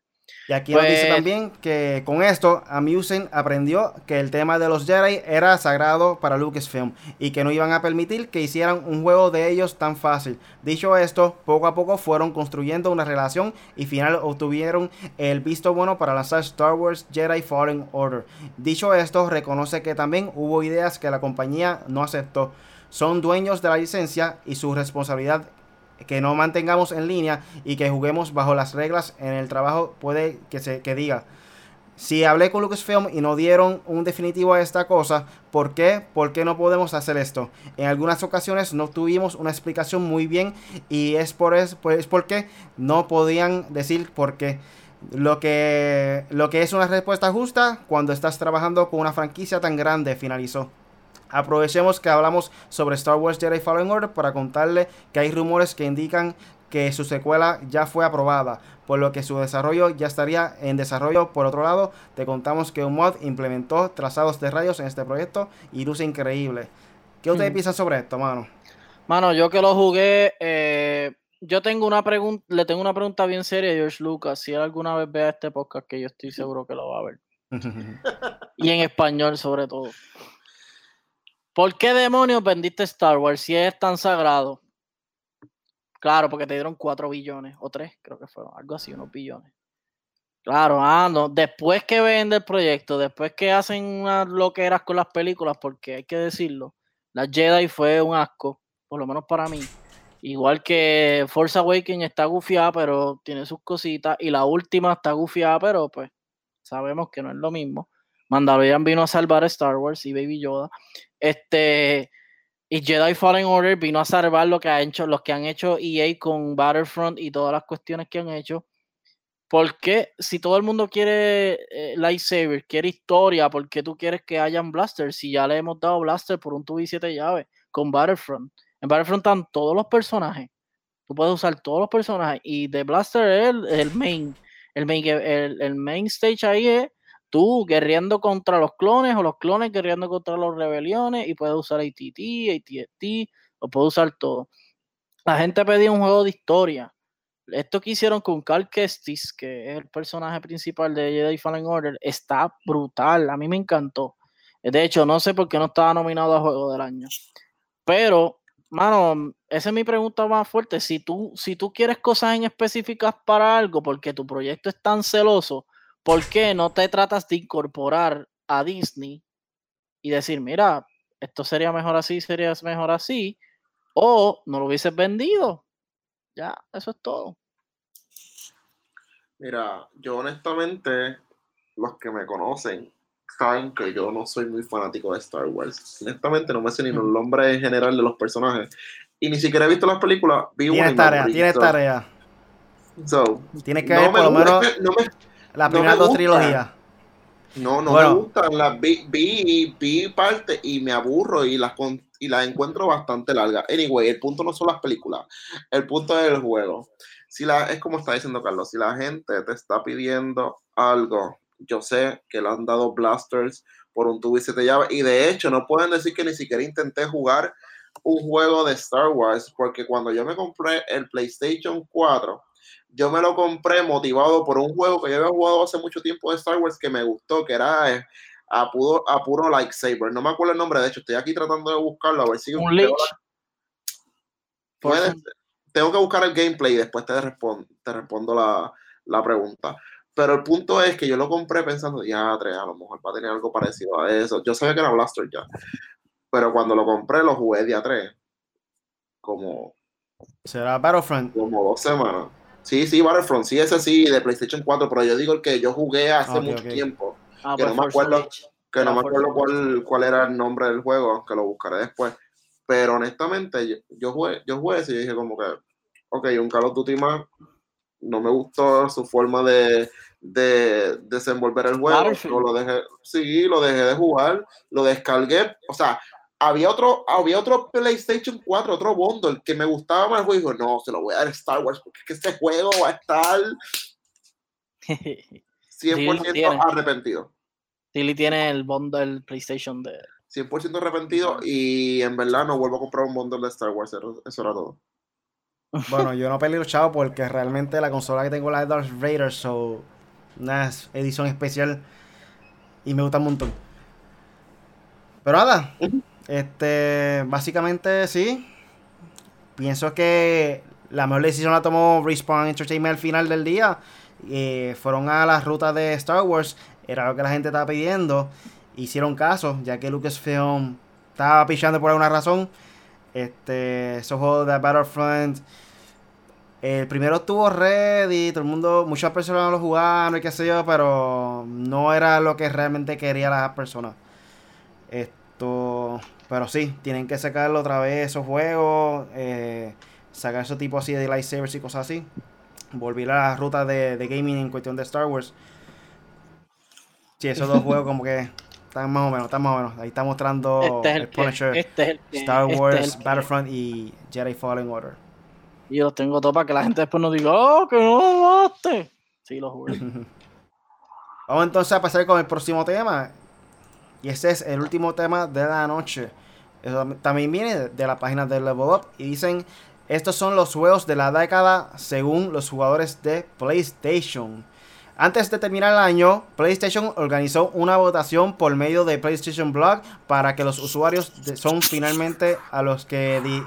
Y aquí nos dice pues también que con esto Amusen aprendió que el tema de los Jedi era sagrado para Lucasfilm y que no iban a permitir que hicieran un juego de ellos tan fácil. Dicho esto, poco a poco fueron construyendo una relación y final obtuvieron el visto bueno para lanzar Star Wars Jedi Fallen Order. Dicho esto, reconoce que también hubo ideas que la compañía no aceptó. Son dueños de la licencia y su responsabilidad que no mantengamos en línea y que juguemos bajo las reglas en el trabajo puede que se que diga si hablé con Lucasfilm y no dieron un definitivo a esta cosa, ¿por qué? ¿Por qué no podemos hacer esto? En algunas ocasiones no tuvimos una explicación muy bien y es por eso, pues porque no podían decir por qué. Lo que, lo que es una respuesta justa cuando estás trabajando con una franquicia tan grande, finalizó. Aprovechemos que hablamos sobre Star Wars Jedi Fallen Order para contarle que hay rumores que indican que su secuela ya fue aprobada, por lo que su desarrollo ya estaría en desarrollo. Por otro lado, te contamos que un mod implementó trazados de rayos en este proyecto y luce increíble. ¿Qué ustedes mm. piensan sobre esto, mano? Mano, yo que lo jugué, eh, yo tengo una pregunta, le tengo una pregunta bien seria a George Lucas. Si él alguna vez vea este podcast, que yo estoy seguro que lo va a ver. y en español, sobre todo. ¿Por qué demonios vendiste Star Wars si es tan sagrado? Claro, porque te dieron 4 billones, o 3, creo que fueron, algo así, unos billones. Claro, ah, no. Después que vende el proyecto, después que hacen unas loqueras con las películas, porque hay que decirlo, la Jedi fue un asco, por lo menos para mí. Igual que Force Awakens está gufiada, pero tiene sus cositas. Y la última está gufiada, pero pues sabemos que no es lo mismo. Mandalorian vino a salvar a Star Wars y Baby Yoda. Este, y Jedi Fallen Order vino a salvar lo que han hecho, los que han hecho EA con Battlefront y todas las cuestiones que han hecho. Porque si todo el mundo quiere eh, lightsaber, quiere historia, ¿por qué tú quieres que hayan blasters? Si ya le hemos dado blaster por un tubo y siete llaves con Battlefront. En Battlefront están todos los personajes. Tú puedes usar todos los personajes. Y de blaster es el, main. El main, el, el main stage ahí es tú guerreando contra los clones o los clones guerreando contra las rebeliones y puedes usar ATT, ATT, o puedes usar todo. La gente pedía un juego de historia. Esto que hicieron con Cal Kestis, que es el personaje principal de Jedi Fallen Order, está brutal. A mí me encantó. De hecho, no sé por qué no estaba nominado a Juego del Año. Pero, mano, esa es mi pregunta más fuerte. Si tú, si tú quieres cosas en específicas para algo, porque tu proyecto es tan celoso, ¿por qué no te tratas de incorporar a Disney y decir, mira, esto sería mejor así, sería mejor así, o no lo hubieses vendido? Ya, eso es todo. Mira, yo honestamente, los que me conocen saben que yo no soy muy fanático de Star Wars. Honestamente, no me sé ni el nombre en general de los personajes. Y ni siquiera he visto las películas. Vi tienes tarea, tienes tarea. Tienes que ver por lo menos. La primera dos trilogías. No, no me gustan. Las vi, vi, parte y me aburro y las, y las encuentro bastante largas. Anyway, el punto no son las películas, el punto es el juego. Si la, es como está diciendo Carlos, si la gente te está pidiendo algo, yo sé que le han dado blasters por un tubo y se te llave, y de hecho no pueden decir que ni siquiera intenté jugar un juego de Star Wars, porque cuando yo me compré el PlayStation 4, yo me lo compré motivado por un juego que yo había jugado hace mucho tiempo de Star Wars que me gustó, que era eh, a, puro, a puro lightsaber. No me acuerdo el nombre, de hecho, estoy aquí tratando de buscarlo a ver si... Un Lich. Tengo que buscar el gameplay y después te, respondo, te respondo la, la pregunta. Pero el punto es que yo lo compré pensando, ya, a lo mejor va a tener algo parecido a eso. Yo sabía que era Blaster ya. Pero cuando lo compré, lo jugué día 3. Como. ¿Será Battlefront? Como dos semanas. Sí, sí, Battlefront. Sí, ese sí, de PlayStation 4. Pero yo digo el que yo jugué hace mucho tiempo. Ah, que no me acuerdo, que no me acuerdo cuál, cuál era el nombre del juego, que lo buscaré después. Pero honestamente, yo, yo jugué, yo jugué ese y dije como que, ok, un Call of Duty más no me gustó su forma de, desenvolver el juego. Lo dejé, sí, lo dejé de jugar, lo descargué. O sea, había otro, había otro PlayStation 4, otro bundle que me gustaba más el juego. No, se lo voy a dar a Star Wars porque es que este juego va a estar 100% arrepentido. Tilly tiene el bundle PlayStation de. 100% arrepentido y en verdad no vuelvo a comprar un bundle de Star Wars. Eso era todo. Bueno, yo no peleé chavo porque realmente la consola que tengo la de Darth Vader, so una edición especial y me gusta un montón. Pero nada, este, básicamente sí. Pienso que la mejor decisión la tomó Respawn Entertainment al final del día. Eh, fueron a las rutas de Star Wars, era lo que la gente estaba pidiendo. Hicieron caso, ya que Lucasfilm estaba pichando por alguna razón. Este, esos juegos de Battlefront el primero estuvo ready, todo el mundo, muchas personas lo jugaron y qué sé yo, pero no era lo que realmente quería las personas. Pero sí, tienen que sacarlo otra vez esos juegos, eh, sacar esos tipos así de lightsabers y cosas así. Volver a las rutas de, gaming en cuestión de Star Wars. Sí, esos dos juegos como que están más o menos, están más o menos. Ahí está mostrando este el, Punisher, este Star este Wars, Battlefront y Jedi Fallen Order. Y los tengo todo para que la gente después no diga, oh, que no lo mate. Sí, lo jugué. Vamos entonces a pasar con el próximo tema. Y ese es el último tema de la noche. También viene de la página de Level Up. Y dicen, estos son los juegos de la década según los jugadores de PlayStation. Antes de terminar el año, PlayStation organizó una votación por medio de PlayStation Blog para que los usuarios son finalmente a los que... Di...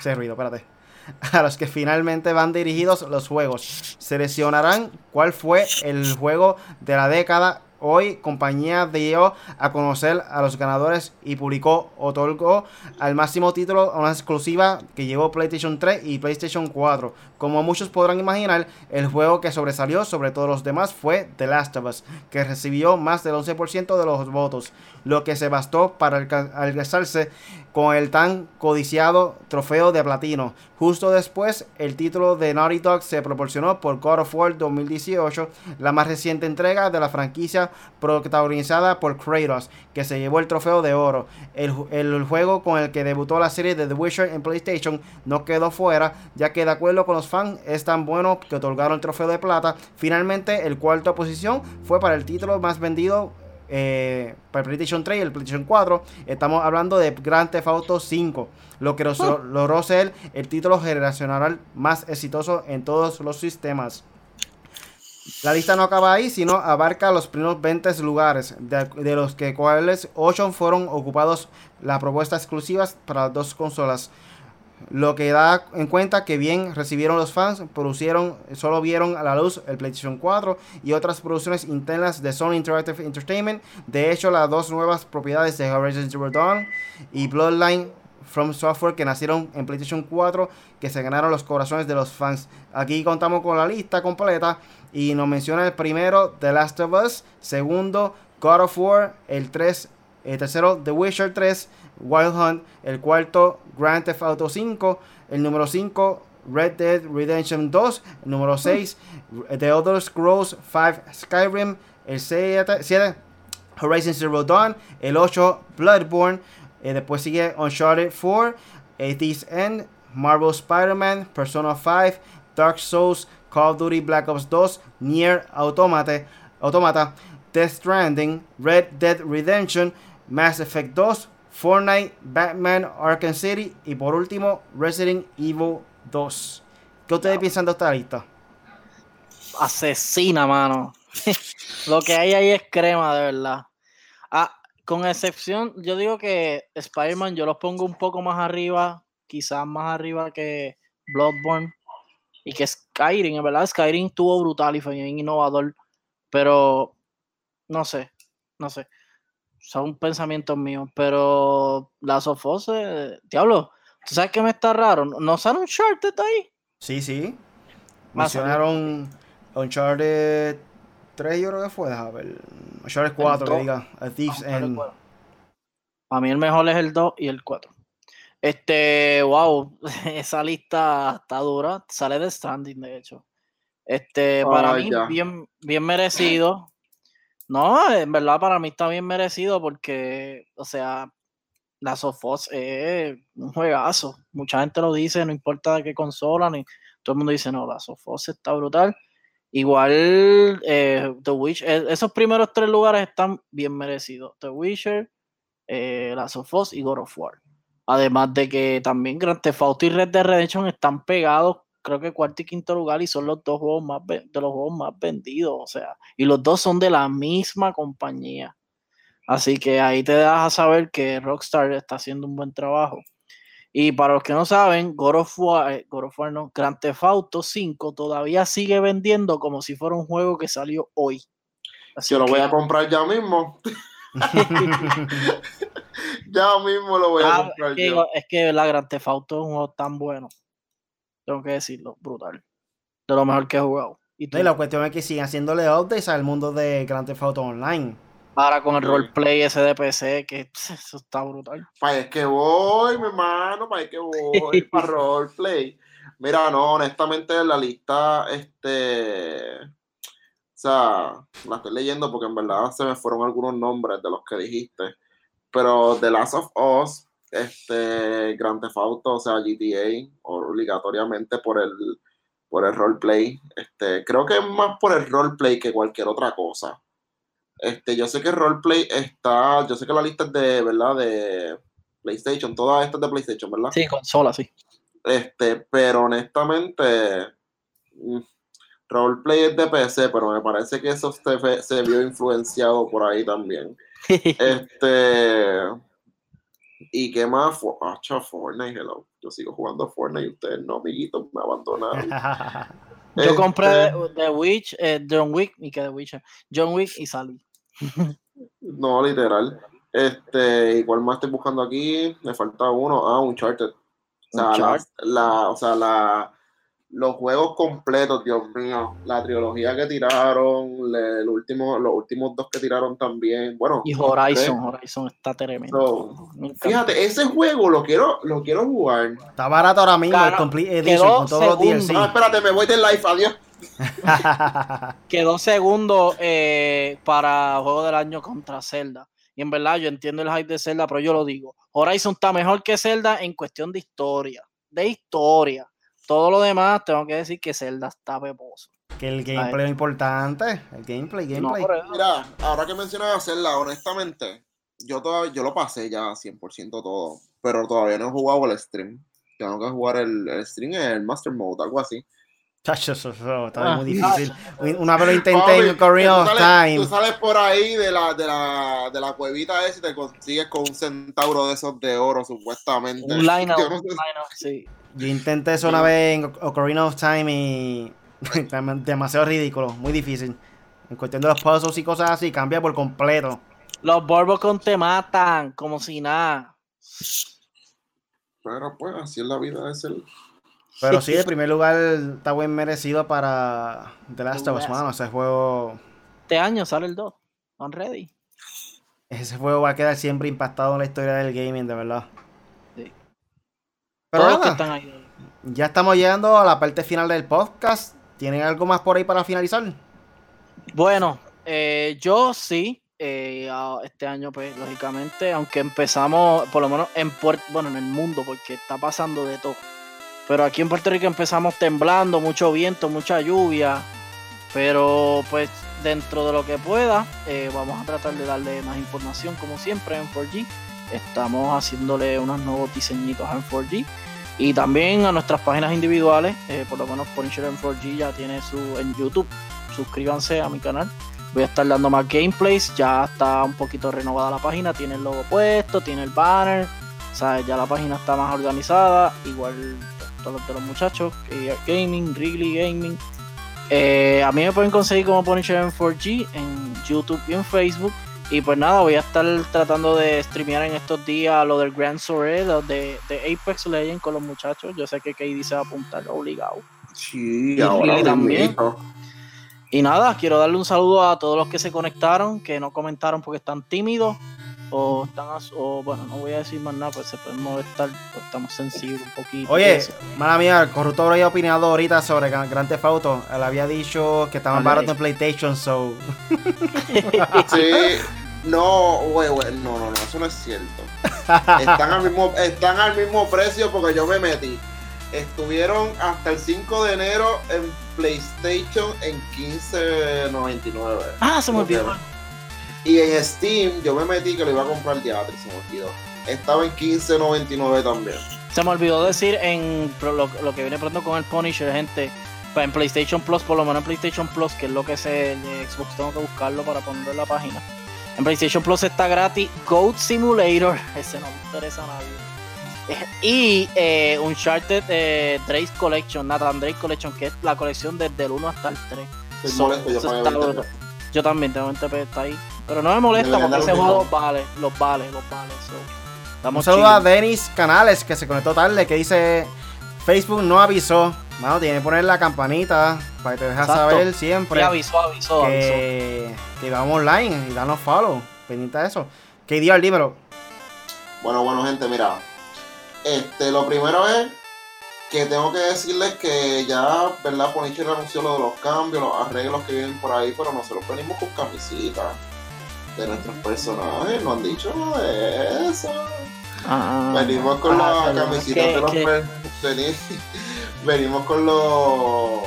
Se ruido, espérate a los que finalmente van dirigidos los juegos. Seleccionarán cuál fue el juego de la década Hoy, compañía dio a conocer a los ganadores y publicó, otorgó al máximo título a una exclusiva que llevó PlayStation 3 y PlayStation 4. Como muchos podrán imaginar, el juego que sobresalió sobre todos los demás fue The Last of Us, que recibió más del 11% de los votos, lo que se bastó para alcanzarse con el tan codiciado trofeo de platino. Justo después, el título de Naughty Dog se proporcionó por God of War 2018, la más reciente entrega de la franquicia protagonizada por Kratos, que se llevó el trofeo de oro. El, juego con el que debutó la serie de The Witcher en PlayStation no quedó fuera, ya que de acuerdo con los fans es tan bueno que otorgaron el trofeo de plata. Finalmente, el cuarto posición fue para el título más vendido eh, para el PlayStation 3 y el PlayStation 4. Estamos hablando de Grand Theft Auto 5, lo que ah. logró ser el título generacional más exitoso en todos los sistemas. La lista no acaba ahí, sino abarca los primeros 20 lugares, de, los que cuales 8 fueron ocupados las propuestas exclusivas para dos consolas. Lo que da en cuenta que bien recibieron los fans, producieron, solo vieron a la luz el PlayStation 4 y otras producciones internas de Sony Interactive Entertainment. De hecho, las dos nuevas propiedades de Horizon Zero Dawn y Bloodline From Software que nacieron en PlayStation 4 que se ganaron los corazones de los fans. Aquí contamos con la lista completa y nos menciona el primero The Last of Us, segundo God of War, el 3, el tercero The Witcher 3, Wild Hunt, el cuarto Grand Theft Auto 5, el número 5 Red Dead Redemption 2, el número 6 The Elder Scrolls 5 Skyrim, el 7 Horizon Zero Dawn, el 8 Bloodborne, eh, después sigue Uncharted 4, Atheist End, Marvel Spider-Man, Persona 5, Dark Souls, Call of Duty Black Ops 2, Nier Automata, Automata, Death Stranding, Red Dead Redemption, Mass Effect 2, Fortnite, Batman, Arkham City y por último Resident Evil 2. ¿Qué ustedes piensan de esta lista? Asesina, mano. Lo que hay ahí es crema, de verdad. Ah, con excepción, yo digo que Spider-Man yo los pongo un poco más arriba, quizás más arriba que Bloodborne y que Skyrim, en verdad Skyrim estuvo brutal y fue bien innovador, pero no sé, no sé, son pensamientos míos, pero la of eh, diablo, ¿tú sabes qué me está raro? ¿No sale un Uncharted ahí? Sí, sí. Mencionaron Uncharted 3 yo creo que fue, a ver, Uncharted 4 que diga, A Thief's End. A mí el mejor es el 2 y el 4. Este, wow, esa lista está dura. Sale de Stranding, de hecho. Este, para mí, bien, bien merecido. No, en verdad, para mí está bien merecido porque, o sea, la Sofos es un juegazo. Mucha gente lo dice, no importa de qué consola, ni todo el mundo dice, no, la Sofos está brutal. Igual, eh, The Witcher, e, esos primeros tres lugares están bien merecidos. The Witcher, eh, la Sofos y God of War. Además de que también Grand Theft Auto y Red Dead Redemption están pegados, creo que cuarto y quinto lugar, y son los dos juegos más de los juegos más vendidos, o sea, y los dos son de la misma compañía. Así que ahí te das a saber que Rockstar está haciendo un buen trabajo. Y para los que no saben, God of War, eh, God of War no, Grand Theft Auto 5 todavía sigue vendiendo como si fuera un juego que salió hoy. Así Yo lo voy a comprar ya mismo. ya mismo lo voy a ah, comprar. Es que, es que la Grand Theft Auto es un juego tan bueno. Tengo que decirlo, brutal. De lo mejor que he jugado. Y, la cuestión es que siguen haciéndole updates al mundo de Grand Theft Auto Online. Ahora con el roleplay ese de PC, que eso está brutal. Para es que voy, mi hermano, para es que voy, para roleplay. Mira, no, honestamente la lista, este, o sea, la estoy leyendo porque en verdad se me fueron algunos nombres de los que dijiste. Pero The Last of Us, este, Grand Theft Auto, o sea, GTA, obligatoriamente por el, por el roleplay. Este, creo que es más por el roleplay que cualquier otra cosa. Este, yo sé que el roleplay está, yo sé que la lista es de, ¿verdad? De PlayStation, todas estas de PlayStation, ¿verdad? Sí, consola, sí. Este, pero honestamente, mm, roleplay es de PC, pero me parece que eso se, se vio influenciado por ahí también. este. ¿Y qué más? Hacha Fortnite, hello. Yo sigo jugando Fortnite y ustedes no, amiguitos, me abandonaron. Yo compré este The Witch, eh, John Wick, y que The Witcher, John Wick y salí. no, literal. Este, igual más estoy buscando aquí, me falta uno. Ah, Uncharted. O sea, la, o sea, la, los juegos completos, Dios mío, la trilogía que tiraron, el último, los últimos dos que tiraron también, bueno. Y Horizon, Horizon está tremendo. fíjate, ese juego lo quiero, lo quiero jugar. Está barato ahora mismo, el Complete Edition, con todos los DLC. No, espérate, me voy del live, adiós. quedó segundo eh, para Juego del Año contra Zelda. Y en verdad, yo entiendo el hype de Zelda, pero yo lo digo. Horizon está mejor que Zelda en cuestión de historia. De historia todo lo demás, tengo que decir que Zelda está peposo. Que el gameplay es importante. El gameplay, gameplay. Mira, ahora que mencionas a Zelda, honestamente, yo, todavía, yo lo pasé ya 100% todo. Pero todavía no he jugado el stream. Tengo que jugar el, el stream en el Master Mode, algo así. Chacho, eso, está muy ah. difícil. Una vez lo intenté en Korean of Time. Tú sales por ahí de la, de la, de la cuevita esa y te consigues con un centauro de esos de oro, supuestamente. Un line up, sí. Yo intenté eso una vez en Ocarina of Time y demasiado ridículo, muy difícil. En cuestión de los puzzles y cosas así, cambia por completo. Los Borbocon te matan, como si nada. Pero pues, así es la vida, es el... Pero sí, el primer lugar está buen merecido para The Last of Us, mano. Ese juego... Este año sale el 2. On ready. Ese juego va a quedar siempre impactado en la historia del gaming, de verdad. Pero ya estamos llegando a la parte final del podcast. ¿Tienen algo más por ahí para finalizar? Bueno, eh, yo sí. Eh, este año, pues, lógicamente, aunque empezamos, por lo menos en Puerto, bueno, en el mundo, porque está pasando de todo. Pero aquí en Puerto Rico empezamos temblando, mucho viento, mucha lluvia. Pero pues dentro de lo que pueda, eh, vamos a tratar de darle más información como siempre en 4G. Estamos haciéndole unos nuevos diseñitos en 4G. Y también a nuestras páginas individuales, eh, por lo menos Punisher en 4G ya tiene su en YouTube. Suscríbanse a mi canal. Voy a estar dando más gameplays. Ya está un poquito renovada la página. Tiene el logo puesto, tiene el banner. Sea, ya la página está más organizada. Igual tanto los de los muchachos, Gaming, Wrigley Gaming. Eh, a mí me pueden conseguir como Punisher en 4G en YouTube y en Facebook. Y pues nada, voy a estar tratando de streamear en estos días lo del Grand Soré, de, de Apex Legends con los muchachos. Yo sé que KD se va a apuntar obligado. Sí, Y ahora también. Y nada, quiero darle un saludo a todos los que se conectaron, que no comentaron porque están tímidos. O están o bueno, no voy a decir más nada, pues se pueden molestar, pues estamos sensibles un poquito. Oye, mala mía, el corruptor había opinado ahorita sobre Gran Grand Theft Auto. Él había dicho que estaban Vale. baratos en PlayStation, so. Sí, no, güey, güey, no, no, no, eso no es cierto. Están al mismo, están al mismo precio porque yo me metí. Estuvieron hasta el 5 de enero en PlayStation en 15.99. Ah, se me olvidó. Y en Steam yo me metí que lo iba a comprar y se me olvidó. Estaba en 15.99 también. Se me olvidó decir en lo, lo que viene pronto con el Punisher, gente. En PlayStation Plus, por lo menos en PlayStation Plus, que es lo que es el Xbox, tengo que buscarlo para ponerlo en la página. En PlayStation Plus está gratis Goat Simulator, ese no me interesa a nadie. Y eh, Uncharted eh, Drake's Collection, Nathan Drake Collection, que es la colección desde el 1 hasta el 3. Estoy So, molesto, yo eso pagué está 20 brutal. Yo también tengo 20 pesos está ahí. Pero no me molesta porque ese juego vale, los vale, los vale. So, Un estamos saludo a. Denis Canales que se conectó tarde, que dice Facebook no avisó. Mano, tiene que poner la campanita para que te deje Exacto. saber siempre Sí, avisó, avisó, avisó. que, que vamos online y danos follow. Pendiente de eso. Que dio dímelo. Bueno, bueno, gente, mira. Este, lo primero es que tengo que decirles que ya, ¿verdad? Ponicher anunció lo de los cambios, los arreglos que vienen por ahí, pero nosotros venimos con camisitas de nuestros personajes, no han dicho nada de eso. Ah, Venimos con ah, las que- de los que- per- veni- Venimos con los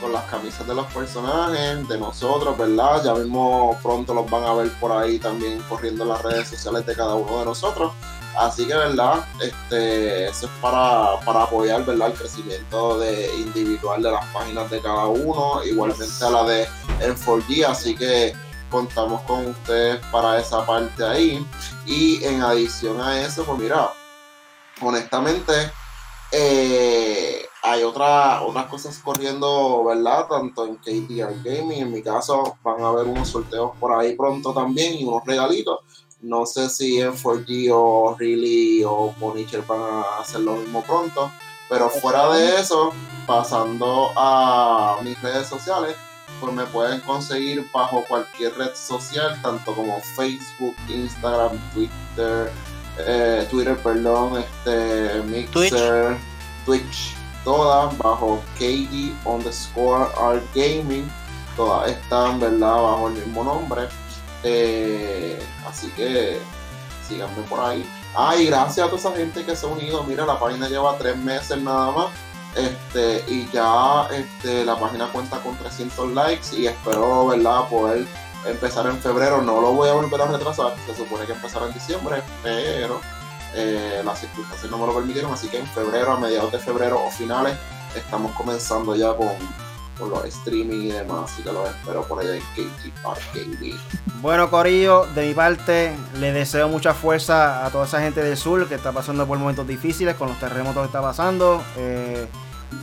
con las camisas de los personajes, de nosotros, ¿verdad? Ya mismo pronto los van a ver por ahí también corriendo en las redes sociales de cada uno de nosotros. Así que, ¿verdad? Este, eso es para, para apoyar, ¿verdad? El crecimiento de individual de las páginas de cada uno, igualmente a la de M4G, así que contamos con ustedes para esa parte ahí. Y en adición a eso, pues mira, honestamente, eh, hay otra, otras cosas corriendo, ¿verdad? Tanto en KTR Gaming, en mi caso, van a haber unos sorteos por ahí pronto también y unos regalitos. No sé si en 4G o Really o Ponicher van a hacer lo mismo pronto. Pero fuera de eso, pasando a mis redes sociales, pues me pueden conseguir bajo cualquier red social, tanto como Facebook, Instagram, Twitter, eh, Twitter, perdón, este, Mixer, Twitch, todas bajo KD underscore Art Gaming, todas están, ¿verdad? Bajo el mismo nombre. Eh, así que síganme por ahí. Ah, y gracias a toda esa gente que se ha unido. Mira, la página lleva tres meses nada más. Este, y ya este, la página cuenta con 300 likes y espero, ¿verdad?, poder empezar en febrero. No lo voy a volver a retrasar, se supone que empezará en diciembre, pero eh, las circunstancias no me lo permitieron, así que en febrero, a mediados de febrero o finales, estamos comenzando ya con, con los streaming y demás, así que lo espero por allá en KT Arcade. Bueno, Corillo, de mi parte, le deseo mucha fuerza a toda esa gente del sur que está pasando por momentos difíciles con los terremotos que está pasando. Eh,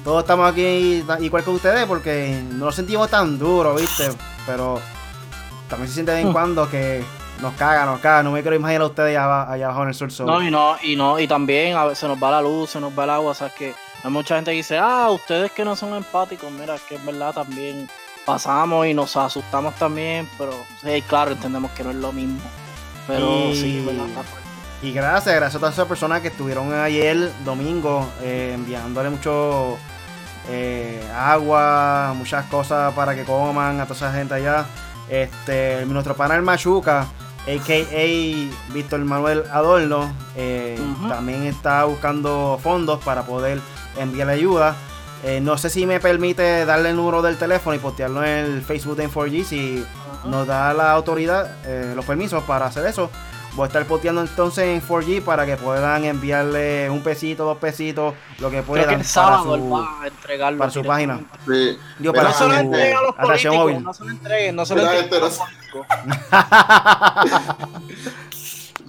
todos estamos aquí igual que ustedes porque no lo sentimos tan duro, ¿viste? Pero también se siente de vez en cuando que nos caga, nos caga. No me quiero imaginar a ustedes allá, aba- allá abajo en el sur. No, y no, y no, y también a veces nos va la luz, se nos va el agua, o sea que hay mucha gente que dice, ah, ustedes que no son empáticos, mira, que es verdad también pasamos y nos asustamos también, pero sí, claro, entendemos que no es lo mismo. Pero Y- sí, verdad. Y gracias, gracias a todas esas personas que estuvieron ayer, domingo, eh, enviándole mucho eh, agua, muchas cosas para que coman a toda esa gente allá. Este, nuestro panel Machuca, a.k.a. Víctor Manuel Adorno, eh, también está buscando fondos para poder enviarle ayuda. Eh, no sé si me permite darle el número del teléfono y postearlo en el Facebook de 4G si nos da la autoridad eh, los permisos para hacer eso. Voy a estar posteando entonces en 4G para que puedan enviarle un pesito, dos pesitos, lo que Creo puedan que el para sábado él su, va a entregarlo. para su página. Sí. Digo, para No se lo gente, entreguen a los políticos, móvil. no se lo entreguen, no se lo entreguen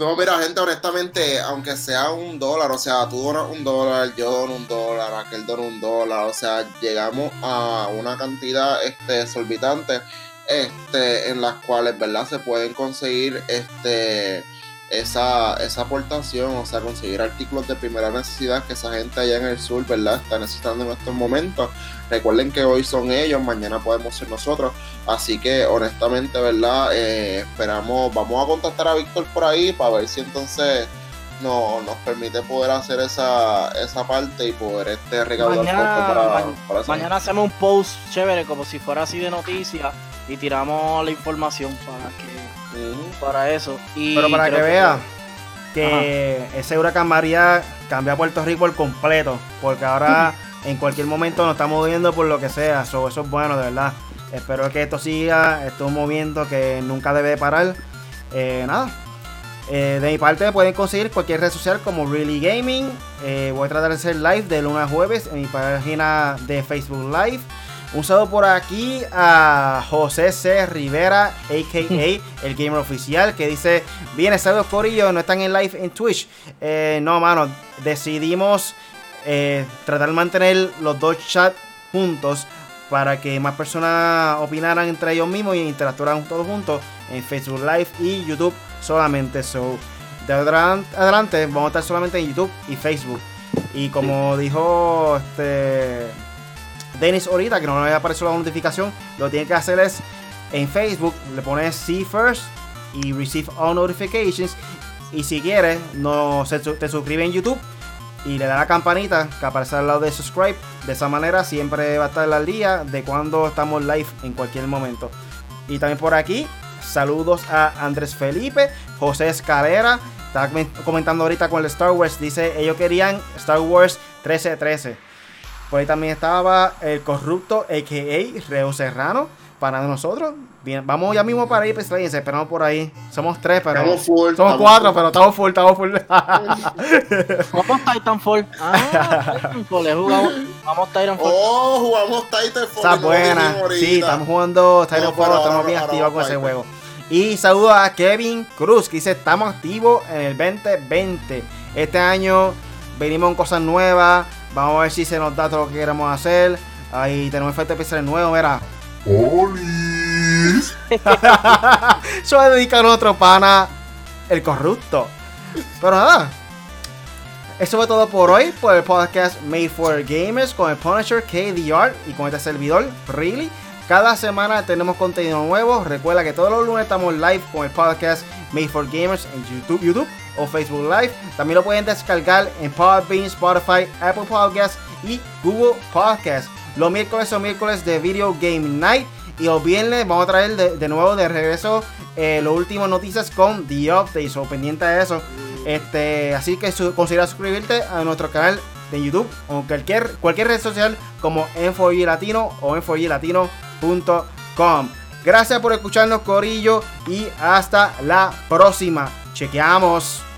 No, mira, gente, honestamente, aunque sea un dólar, o sea, tú donas un dólar, yo dono un dólar, aquel dona un dólar, o sea, llegamos a una cantidad este, exorbitante este, en las cuales, ¿verdad? Se pueden conseguir este, esa, esa aportación, o sea, conseguir artículos de primera necesidad que esa gente allá en el sur, ¿verdad? Está necesitando en estos momentos. Recuerden que hoy son ellos, mañana podemos ser nosotros. Así que honestamente, ¿verdad? Eh, esperamos, vamos a contactar a Víctor por ahí para ver si entonces no, nos permite poder hacer esa, esa parte y poder este recaudar mañana, para, Mañana hacemos un post chévere como si fuera así de noticias y tiramos la información para que para eso. Pero para que, vea que ese huracán María cambia a Puerto Rico por completo, porque ahora en cualquier momento nos estamos moviendo por lo que sea. eso es bueno, de verdad. Espero que esto siga. Esto es un movimiento que nunca debe parar. Eh, nada. Eh, de mi parte pueden conseguir cualquier red social como Really Gaming. Eh, voy a tratar de hacer live de lunes a jueves en mi página de Facebook Live. Un saludo por aquí a José C. Rivera, a.k.a. el gamer oficial, que dice, bien, saludos Corillo, no están en live en Twitch. no, mano, decidimos eh, tratar de mantener los dos chats juntos para que más personas opinaran entre ellos mismos y interactuaran todos juntos en Facebook Live y YouTube solamente. So, de adelante vamos a estar solamente en YouTube y Facebook. Y como dijo este Dennis ahorita, que no le apareció la notificación, lo que tiene que hacer es en Facebook le pones See First y Receive All Notifications. Y si quieres, no, se, te suscribe en YouTube y le da la campanita que aparece al lado de subscribe. De esa manera siempre va a estar al día de cuando estamos live en cualquier momento. Y también por aquí, saludos a Andrés Felipe, José Escalera. Está comentando ahorita con el Star Wars. Dice, ellos querían Star Wars 1313. Por ahí también estaba el corrupto, a.k.a. Reo Serrano para nosotros. Bien, vamos ya mismo para ir y esperamos por ahí. Somos tres, pero. Estamos full, somos cuatro, pero estamos full, estamos full. Vamos Titanfall. Ah, Titanfall, jugamos. Vamos Titanfall. Oh, jugamos Titanfall. Está buena. Sí, estamos jugando Titanfall, estamos bien activos con ese juego. Y saludo a Kevin Cruz, que dice: Estamos activos en el 2020. Este año venimos con cosas nuevas. Vamos a ver si se nos da todo lo que queremos hacer. Ahí tenemos efectos especiales nuevos, verá. ¡Olis! Eso a dedicar a otro pana, el corrupto. Pero nada. Eso fue todo por hoy, por el podcast Made for Gamers con el Punisher KDR y con este servidor, Really. Cada semana tenemos contenido nuevo. Recuerda que todos los lunes estamos live con el podcast Made for Gamers en YouTube, YouTube o Facebook Live. También lo pueden descargar en Podbean, Spotify, Apple Podcasts y Google Podcasts. Los miércoles son miércoles de Video Game Night. Y los viernes vamos a traer de, nuevo de regreso eh, las últimas noticias con The Updates o pendiente de eso. Este, así que considera suscribirte a nuestro canal de YouTube o cualquier, cualquier red social como Info Latino o infoylatino.com. Gracias por escucharnos, Corillo, y hasta la próxima. Chequeamos.